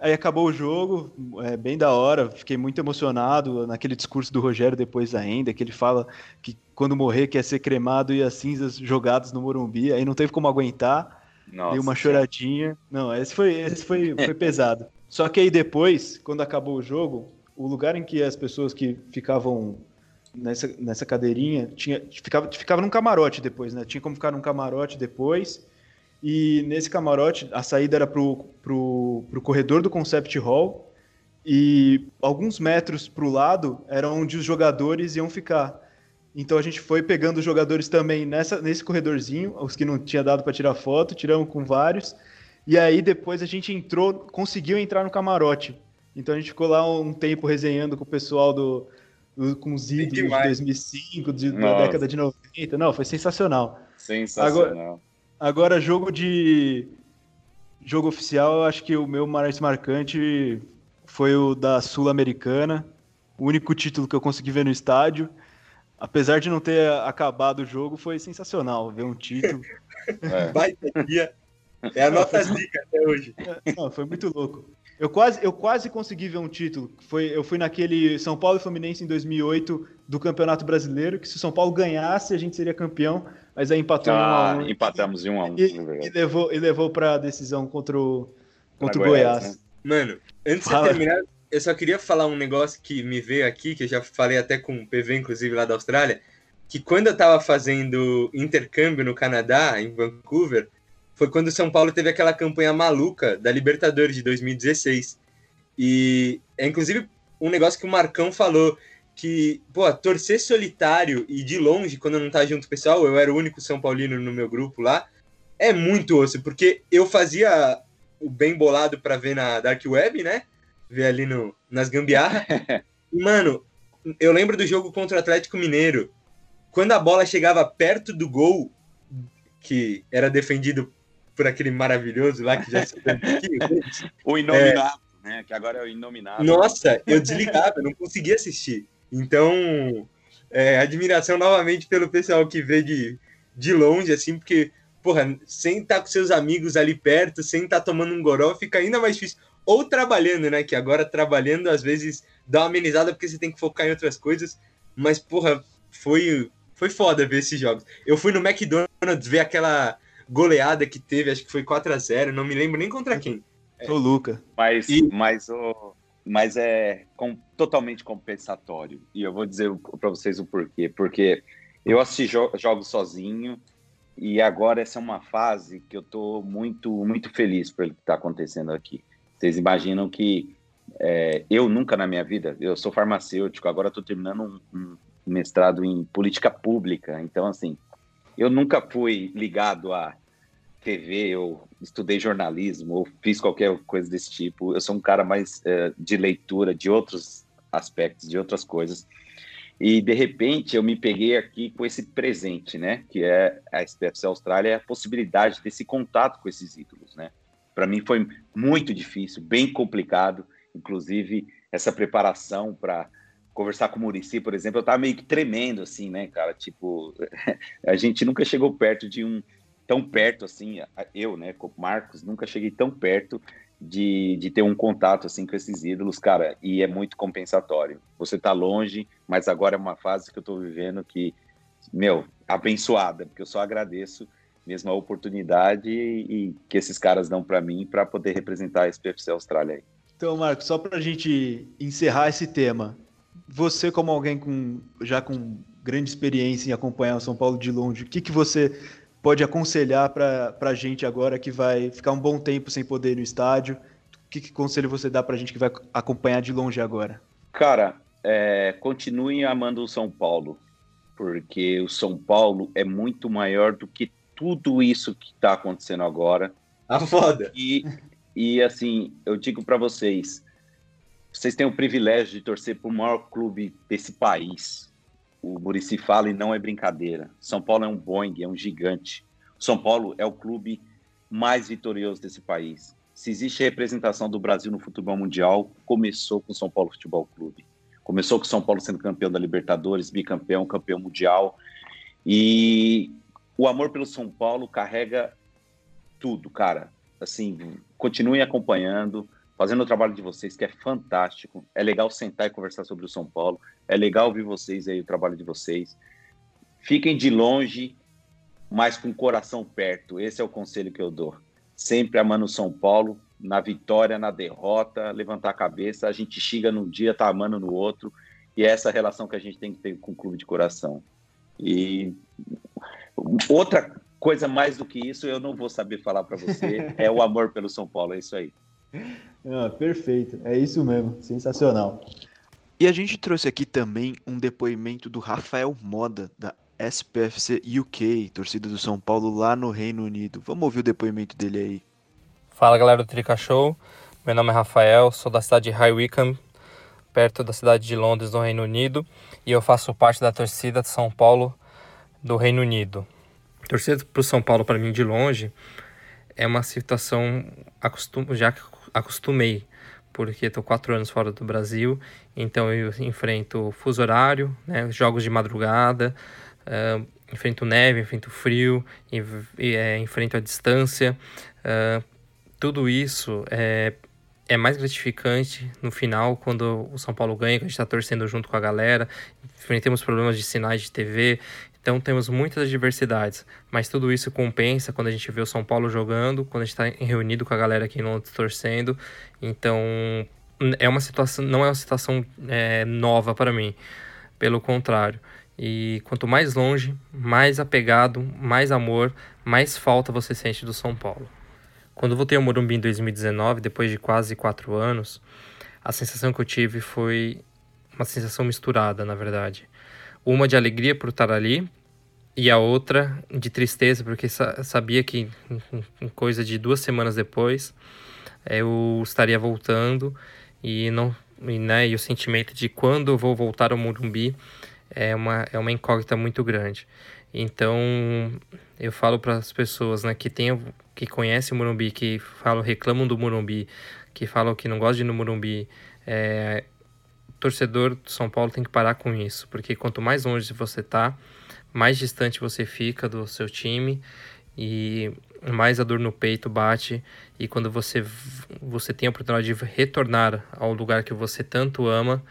Aí acabou o jogo, é, bem da hora, fiquei muito emocionado naquele discurso do Rogério depois ainda, que ele fala que quando morrer quer ser cremado e as cinzas jogadas no Morumbi, aí não teve como aguentar, Nossa, deu uma choradinha. Não, esse foi, esse foi, foi pesado. Só que aí depois, quando acabou o jogo, o lugar em que as pessoas que ficavam nessa, nessa cadeirinha, tinha, ficava, ficava num camarote depois, né? Tinha como ficar num camarote depois, e nesse camarote, a saída era pro, pro, pro corredor do Concept Hall. E alguns metros pro lado era onde os jogadores iam ficar. Então a gente foi pegando os jogadores também nessa, nesse corredorzinho, os que não tinha dado para tirar foto, tiramos com vários. E aí depois a gente entrou, conseguiu entrar no camarote. Então a gente ficou lá um tempo resenhando com o pessoal do, do com os ídolos de 2005, de, da década de 90. Não, foi sensacional. Sensacional. Agora, Agora, jogo de. Jogo oficial, eu acho que o meu mais marcante foi o da Sul-Americana. O único título que eu consegui ver no estádio. Apesar de não ter acabado o jogo, foi sensacional ver um título. É. Baita dia. É a nota zica até hoje. É, não, foi muito louco. Eu quase, eu quase consegui ver um título. Foi, eu fui naquele São Paulo e Fluminense em 2008 do Campeonato Brasileiro, que se o São Paulo ganhasse, a gente seria campeão, mas aí empatou ah, em 1 a 1. Empatamos em 1 a 1. E, e levou, e levou para a decisão contra o, contra o Goiás. Goiás. Né? Mano, antes Fala. de terminar, eu só queria falar um negócio que me veio aqui, que eu já falei até com o PV, inclusive, lá da Austrália, que quando eu tava fazendo intercâmbio no Canadá, em Vancouver, foi quando o São Paulo teve aquela campanha maluca da Libertadores de 2016. E é inclusive um negócio que o Marcão falou que, pô, torcer solitário e de longe, quando não tá junto com o pessoal, eu era o único São Paulino no meu grupo lá, é muito osso, porque eu fazia o bem bolado para ver na Dark Web, né? Ver ali no, nas gambiarras. mano, eu lembro do jogo contra o Atlético Mineiro, quando a bola chegava perto do gol, que era defendido por aquele maravilhoso lá que já se O inominável, é... né? Que agora é o inominável. Nossa, eu desligava, eu não conseguia assistir. Então, é, admiração novamente pelo pessoal que vê de, de longe, assim, porque, porra, sem estar com seus amigos ali perto, sem estar tomando um goró, fica ainda mais difícil. Ou trabalhando, né? Que agora trabalhando, às vezes, dá uma amenizada porque você tem que focar em outras coisas. Mas, porra, foi, foi foda ver esses jogos. Eu fui no McDonald's ver aquela goleada que teve, acho que foi 4 a 0 não me lembro nem contra quem. O Luca. Mas, e... mas, o, mas é com, totalmente compensatório. E eu vou dizer para vocês o porquê. Porque eu assisti jo jogos sozinho e agora essa é uma fase que eu estou muito, muito feliz pelo que está acontecendo aqui. Vocês imaginam que é, eu nunca na minha vida, eu sou farmacêutico, agora estou terminando um, um, mestrado em política pública, então assim, eu nunca fui ligado a TV, eu estudei jornalismo, ou fiz qualquer coisa desse tipo. Eu sou um cara mais é, de leitura de outros aspectos, de outras coisas. E de repente eu me peguei aqui com esse presente, né? Que é a SPFC Austrália, a possibilidade desse contato com esses ídolos, né? Para mim foi muito difícil, bem complicado, inclusive essa preparação para conversar com o Murici, por exemplo, eu tava meio que tremendo assim, né, cara? Tipo, a gente nunca chegou perto de um tão perto assim, eu, né, Marcos, nunca cheguei tão perto de, de ter um contato assim com esses ídolos, cara, e é muito compensatório. Você tá longe, mas agora é uma fase que eu tô vivendo que, meu, abençoada, porque eu só agradeço mesmo a oportunidade e, e que esses caras dão para mim para poder representar a SPFC Austrália aí. Então, Marcos, só para a gente encerrar esse tema, você como alguém com já com grande experiência em acompanhar o São Paulo de longe, o que, que você pode aconselhar para a gente agora que vai ficar um bom tempo sem poder ir no estádio? O que, que conselho você dá para a gente que vai acompanhar de longe agora? Cara, é, continuem amando o São Paulo, porque o São Paulo é muito maior do que tudo isso que está acontecendo agora. A foda. E, e assim, eu digo para vocês, vocês têm o privilégio de torcer para o maior clube desse país, o Murici fala e não é brincadeira. São Paulo é um Boeing, é um gigante. São Paulo é o clube mais vitorioso desse país. Se existe representação do Brasil no futebol mundial, começou com o São Paulo Futebol Clube. Começou com o São Paulo sendo campeão da Libertadores, bicampeão, campeão mundial. E o amor pelo São Paulo carrega tudo, cara. Assim, continuem acompanhando fazendo o trabalho de vocês, que é fantástico. É legal sentar e conversar sobre o São Paulo. É legal ouvir vocês aí, o trabalho de vocês. Fiquem de longe, mas com o coração perto. Esse é o conselho que eu dou. Sempre amando o São Paulo, na vitória, na derrota, levantar a cabeça. A gente chega num dia, tá amando no outro. E é essa relação que a gente tem que ter com o clube de coração. E outra coisa mais do que isso, eu não vou saber falar para você, é o amor pelo São Paulo. É isso aí. Ah, perfeito, é isso mesmo, sensacional. E a gente trouxe aqui também um depoimento do Rafael Moda, da SPFC UK, torcida do São Paulo lá no Reino Unido. Vamos ouvir o depoimento dele aí. Fala galera do Trica Show, meu nome é Rafael, sou da cidade de High Wycombe, perto da cidade de Londres, no Reino Unido, e eu faço parte da torcida de São Paulo do Reino Unido. Torcer para o São Paulo para mim de longe é uma situação acostum... já acostumei, porque estou quatro anos fora do Brasil, então eu enfrento fuso horário, né, jogos de madrugada, uh, enfrento neve, enfrento frio, e, e, é, enfrento a distância. Uh, tudo isso é, é mais gratificante no final quando o São Paulo ganha, que a gente está torcendo junto com a galera. Enfrentamos problemas de sinais de TV, então temos muitas adversidades, mas tudo isso compensa quando a gente vê o São Paulo jogando, quando a gente está reunido com a galera aqui em Londres torcendo. Então é uma situação, não é uma situação é, nova para mim, pelo contrário. E quanto mais longe, mais apegado, mais amor, mais falta você sente do São Paulo. Quando voltei ao Morumbi em 2019, depois de quase quatro anos, a sensação que eu tive foi uma sensação misturada, na verdade uma de alegria por estar ali e a outra de tristeza, porque sabia que coisa de duas semanas depois eu estaria voltando e não e, né, e o sentimento de quando eu vou voltar ao Morumbi é uma, é uma incógnita muito grande. Então, eu falo para as pessoas né, que, tem, que conhecem o Morumbi, que falam, reclamam do Morumbi, que falam que não gostam de ir no Morumbi, é, torcedor do São Paulo tem que parar com isso, porque quanto mais longe você tá, mais distante você fica do seu time e mais a dor no peito bate e quando você você tem a oportunidade de retornar ao lugar que você tanto ama,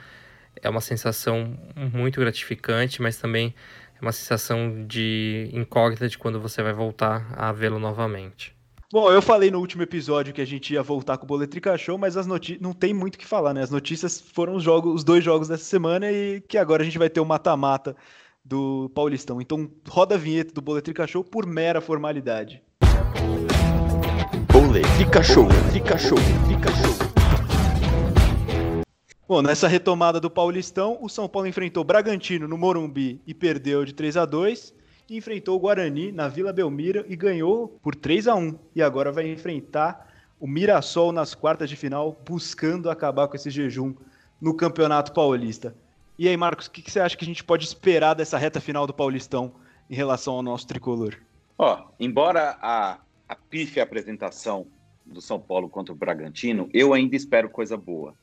é uma sensação muito gratificante, mas também é uma sensação de incógnita de quando você vai voltar a vê-lo novamente. Bom, eu falei no último episódio que a gente ia voltar com o Boletrica Show, mas as não tem muito o que falar, né? As notícias foram os jogos, os dois jogos dessa semana e que agora a gente vai ter o mata-mata do Paulistão. Então, roda a vinheta do Boletrica Show por mera formalidade. Boletrica Show, Boletrica Show, Boletrica Show. Bom, nessa retomada do Paulistão, o São Paulo enfrentou Bragantino no Morumbi e perdeu de 3 a 2 e enfrentou o Guarani na Vila Belmiro e ganhou por 3 a 1 e agora vai enfrentar o Mirassol nas quartas de final, buscando acabar com esse jejum no Campeonato Paulista. E aí, Marcos, o que, que você acha que a gente pode esperar dessa reta final do Paulistão em relação ao nosso tricolor? Ó, embora a, a pífia apresentação do São Paulo contra o Bragantino, eu ainda espero coisa boa.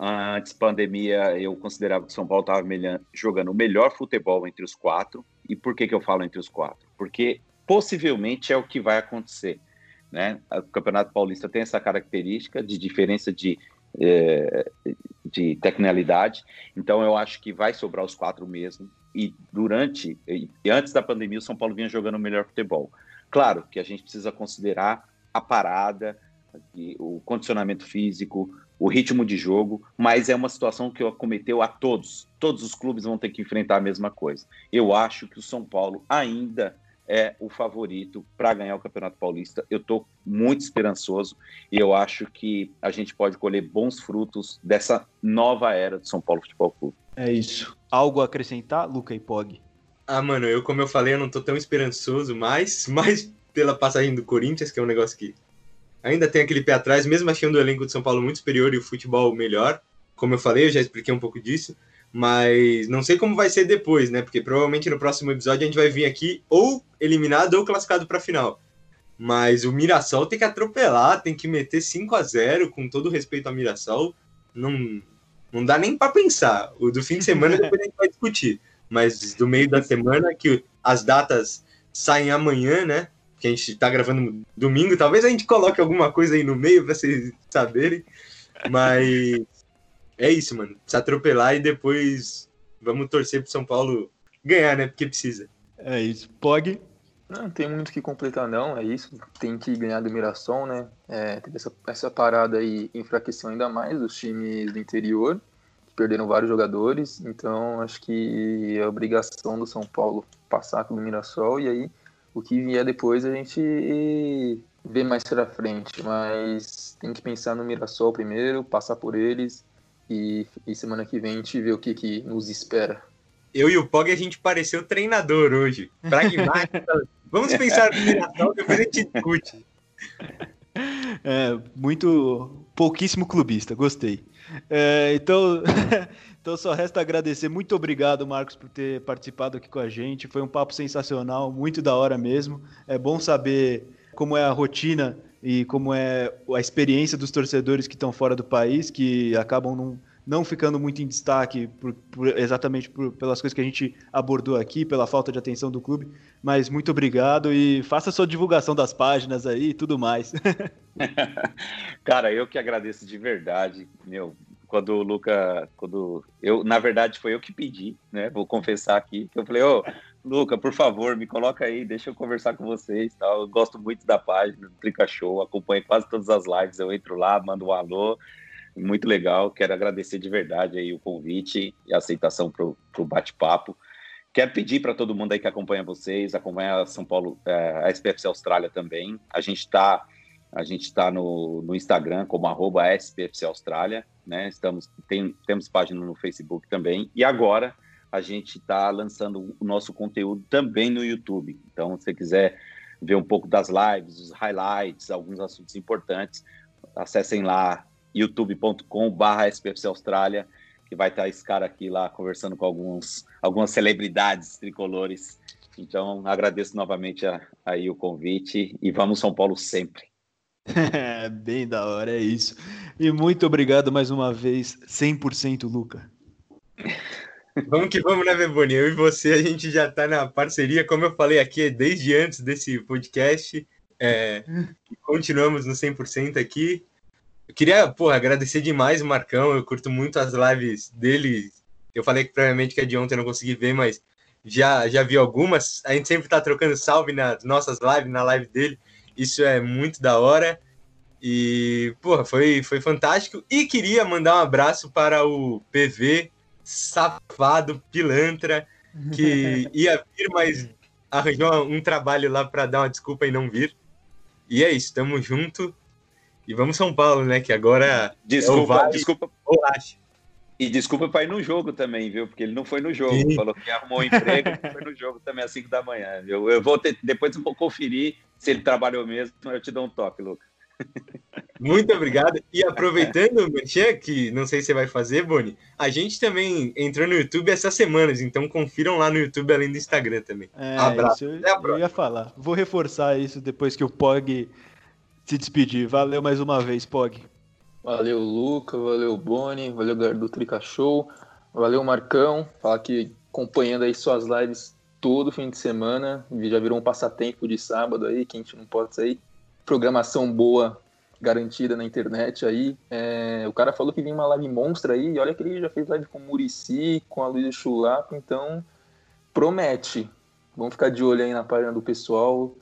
Antes pandemia, eu considerava que São Paulo estava jogando o melhor futebol entre os quatro. E por que, que eu falo entre os quatro? Porque possivelmente é o que vai acontecer. Né? O Campeonato Paulista tem essa característica de diferença de, é, de. Então eu acho que vai sobrar os quatro mesmo. E durante e antes da pandemia, o São Paulo vinha jogando o melhor futebol. Claro que a gente precisa considerar a parada, o condicionamento físico, o ritmo de jogo, mas é uma situação que acometeu a todos. Todos os clubes vão ter que enfrentar a mesma coisa. Eu acho que o São Paulo ainda é o favorito para ganhar o Campeonato Paulista. Eu estou muito esperançoso e eu acho que a gente pode colher bons frutos dessa nova era do São Paulo Futebol Clube. É isso. Algo a acrescentar, Luca e Pog? Ah, mano, eu, como eu falei, eu não estou tão esperançoso, mas mais pela passagem do Corinthians, que é um negócio que ainda tem aquele pé atrás, mesmo achando o elenco de São Paulo muito superior e o futebol melhor. Como eu falei, eu já expliquei um pouco disso. Mas não sei como vai ser depois, né? Porque provavelmente no próximo episódio a gente vai vir aqui ou eliminado ou classificado para a final. Mas o Mirassol tem que atropelar, tem que meter 5 a 0 com todo respeito ao Mirassol. Não, não dá nem para pensar. O do fim de semana depois a gente vai discutir. Mas do meio da semana, que as datas saem amanhã, né? Que a gente tá gravando domingo. Talvez a gente coloque alguma coisa aí no meio para vocês saberem. Mas é isso, mano. Se atropelar e depois vamos torcer pro São Paulo ganhar, né? Porque precisa. É isso. Pog? Não tem muito que completar, não. É isso. Tem que ganhar do Mirassol, né? É, teve essa, essa parada aí enfraqueceu ainda mais os times do interior, que perderam vários jogadores. Então, acho que é obrigação do São Paulo passar pelo Mirassol e aí o que vier depois a gente vê mais pra frente, mas tem que pensar no Mirassol primeiro, passar por eles e, e semana que vem a gente vê o que, que nos espera. Eu e o Pog a gente pareceu treinador hoje. Pragmático. Vamos pensar no Mirassol, depois a gente discute. É, muito pouquíssimo clubista, gostei. É, então, então só resta agradecer. Muito obrigado, Marcos, por ter participado aqui com a gente. Foi um papo sensacional, muito da hora mesmo. É bom saber como é a rotina e como é a experiência dos torcedores que estão fora do país, que acabam não, não ficando muito em destaque por, por, exatamente por, pelas coisas que a gente abordou aqui, pela falta de atenção do clube. Mas muito obrigado e faça sua divulgação das páginas aí e tudo mais. Cara, eu que agradeço de verdade, meu. Quando o Luca, quando eu, na verdade, foi eu que pedi, né? Vou confessar aqui, que eu falei, ô, Luca, por favor, me coloca aí, deixa eu conversar com vocês, tal. Eu gosto muito da página do Trica Show, acompanho quase todas as lives, eu entro lá, mando um alô, muito legal. Quero agradecer de verdade aí o convite e a aceitação para o bate-papo. Quero pedir para todo mundo aí que acompanha vocês, acompanha a São Paulo, é, a SPFC Austrália também. A gente está a gente está no, no Instagram como arroba SPFC Austrália, né? Estamos, tem, temos página no Facebook também. E agora a gente está lançando o nosso conteúdo também no YouTube. Então, se você quiser ver um pouco das lives, os highlights, alguns assuntos importantes, acessem lá youtube.com/spfc Austrália que vai estar esse cara aqui lá conversando com alguns, algumas celebridades tricolores. Então, agradeço novamente a, aí o convite e vamos São Paulo sempre. É, bem da hora, é isso. E muito obrigado mais uma vez, 100% Luca. Vamos que vamos, né, Beboni? Eu e você, a gente já tá na parceria, como eu falei aqui, desde antes desse podcast. É, continuamos no 100% aqui. Eu queria, porra, agradecer demais o Marcão. Eu curto muito as lives dele. Eu falei que provavelmente que é de ontem eu não consegui ver, mas já, já vi algumas. A gente sempre tá trocando salve nas nossas lives, na live dele. Isso é muito da hora. E, porra, foi, foi fantástico. E queria mandar um abraço para o PV, safado, pilantra, que ia vir, mas arranjou um trabalho lá para dar uma desculpa e não vir. E é isso, tamo junto. E vamos São Paulo, né? Que agora. Desculpa, é vale, desculpa. E desculpa para ir no jogo também, viu? Porque ele não foi no jogo. Sim. Falou que arrumou um emprego, foi no jogo também às 5 da manhã. Eu, eu vou ter, depois eu vou conferir se ele trabalhou mesmo, eu te dou um toque, Lucas. Muito obrigado. E aproveitando o Merchan, que não sei se você vai fazer, Boni, a gente também entrou no YouTube essas semanas, então confiram lá no YouTube além do Instagram também. É, Abraço. eu, eu ia falar. Vou reforçar isso depois que o Pog se despedir. Valeu mais uma vez, Pog. Valeu, Luca. Valeu, Boni. Valeu, galera do Trica Show. Valeu, Marcão. Falar que acompanhando aí suas lives todo fim de semana. Já virou um passatempo de sábado aí, que a gente não pode sair programação boa garantida na internet aí. É, o cara falou que vinha uma live monstra aí, e olha que ele já fez live com o Murici, com a Luísa Chulapo, então promete. Vamos ficar de olho aí na página do pessoal.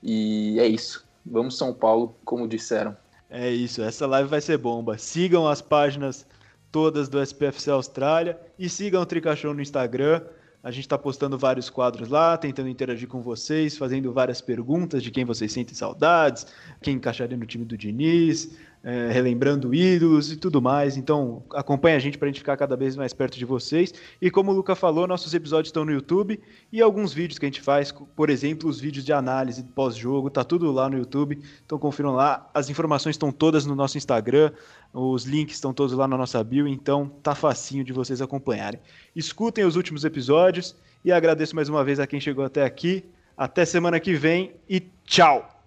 E é isso. Vamos São Paulo, como disseram. É isso, essa live vai ser bomba. Sigam as páginas todas do SPFC Austrália e sigam o Tricachão no Instagram. A gente está postando vários quadros lá, tentando interagir com vocês, fazendo várias perguntas de quem vocês sentem saudades, quem encaixaria no time do Diniz, é, relembrando ídolos e tudo mais. Então, acompanha a gente para a gente ficar cada vez mais perto de vocês. E como o Luca falou, nossos episódios estão no YouTube e alguns vídeos que a gente faz, por exemplo, os vídeos de análise pós-jogo, tá tudo lá no YouTube. Então, confiram lá. As informações estão todas no nosso Instagram. Os links estão todos lá na nossa bio, então tá facinho de vocês acompanharem. Escutem os últimos episódios e agradeço mais uma vez a quem chegou até aqui. Até semana que vem e tchau!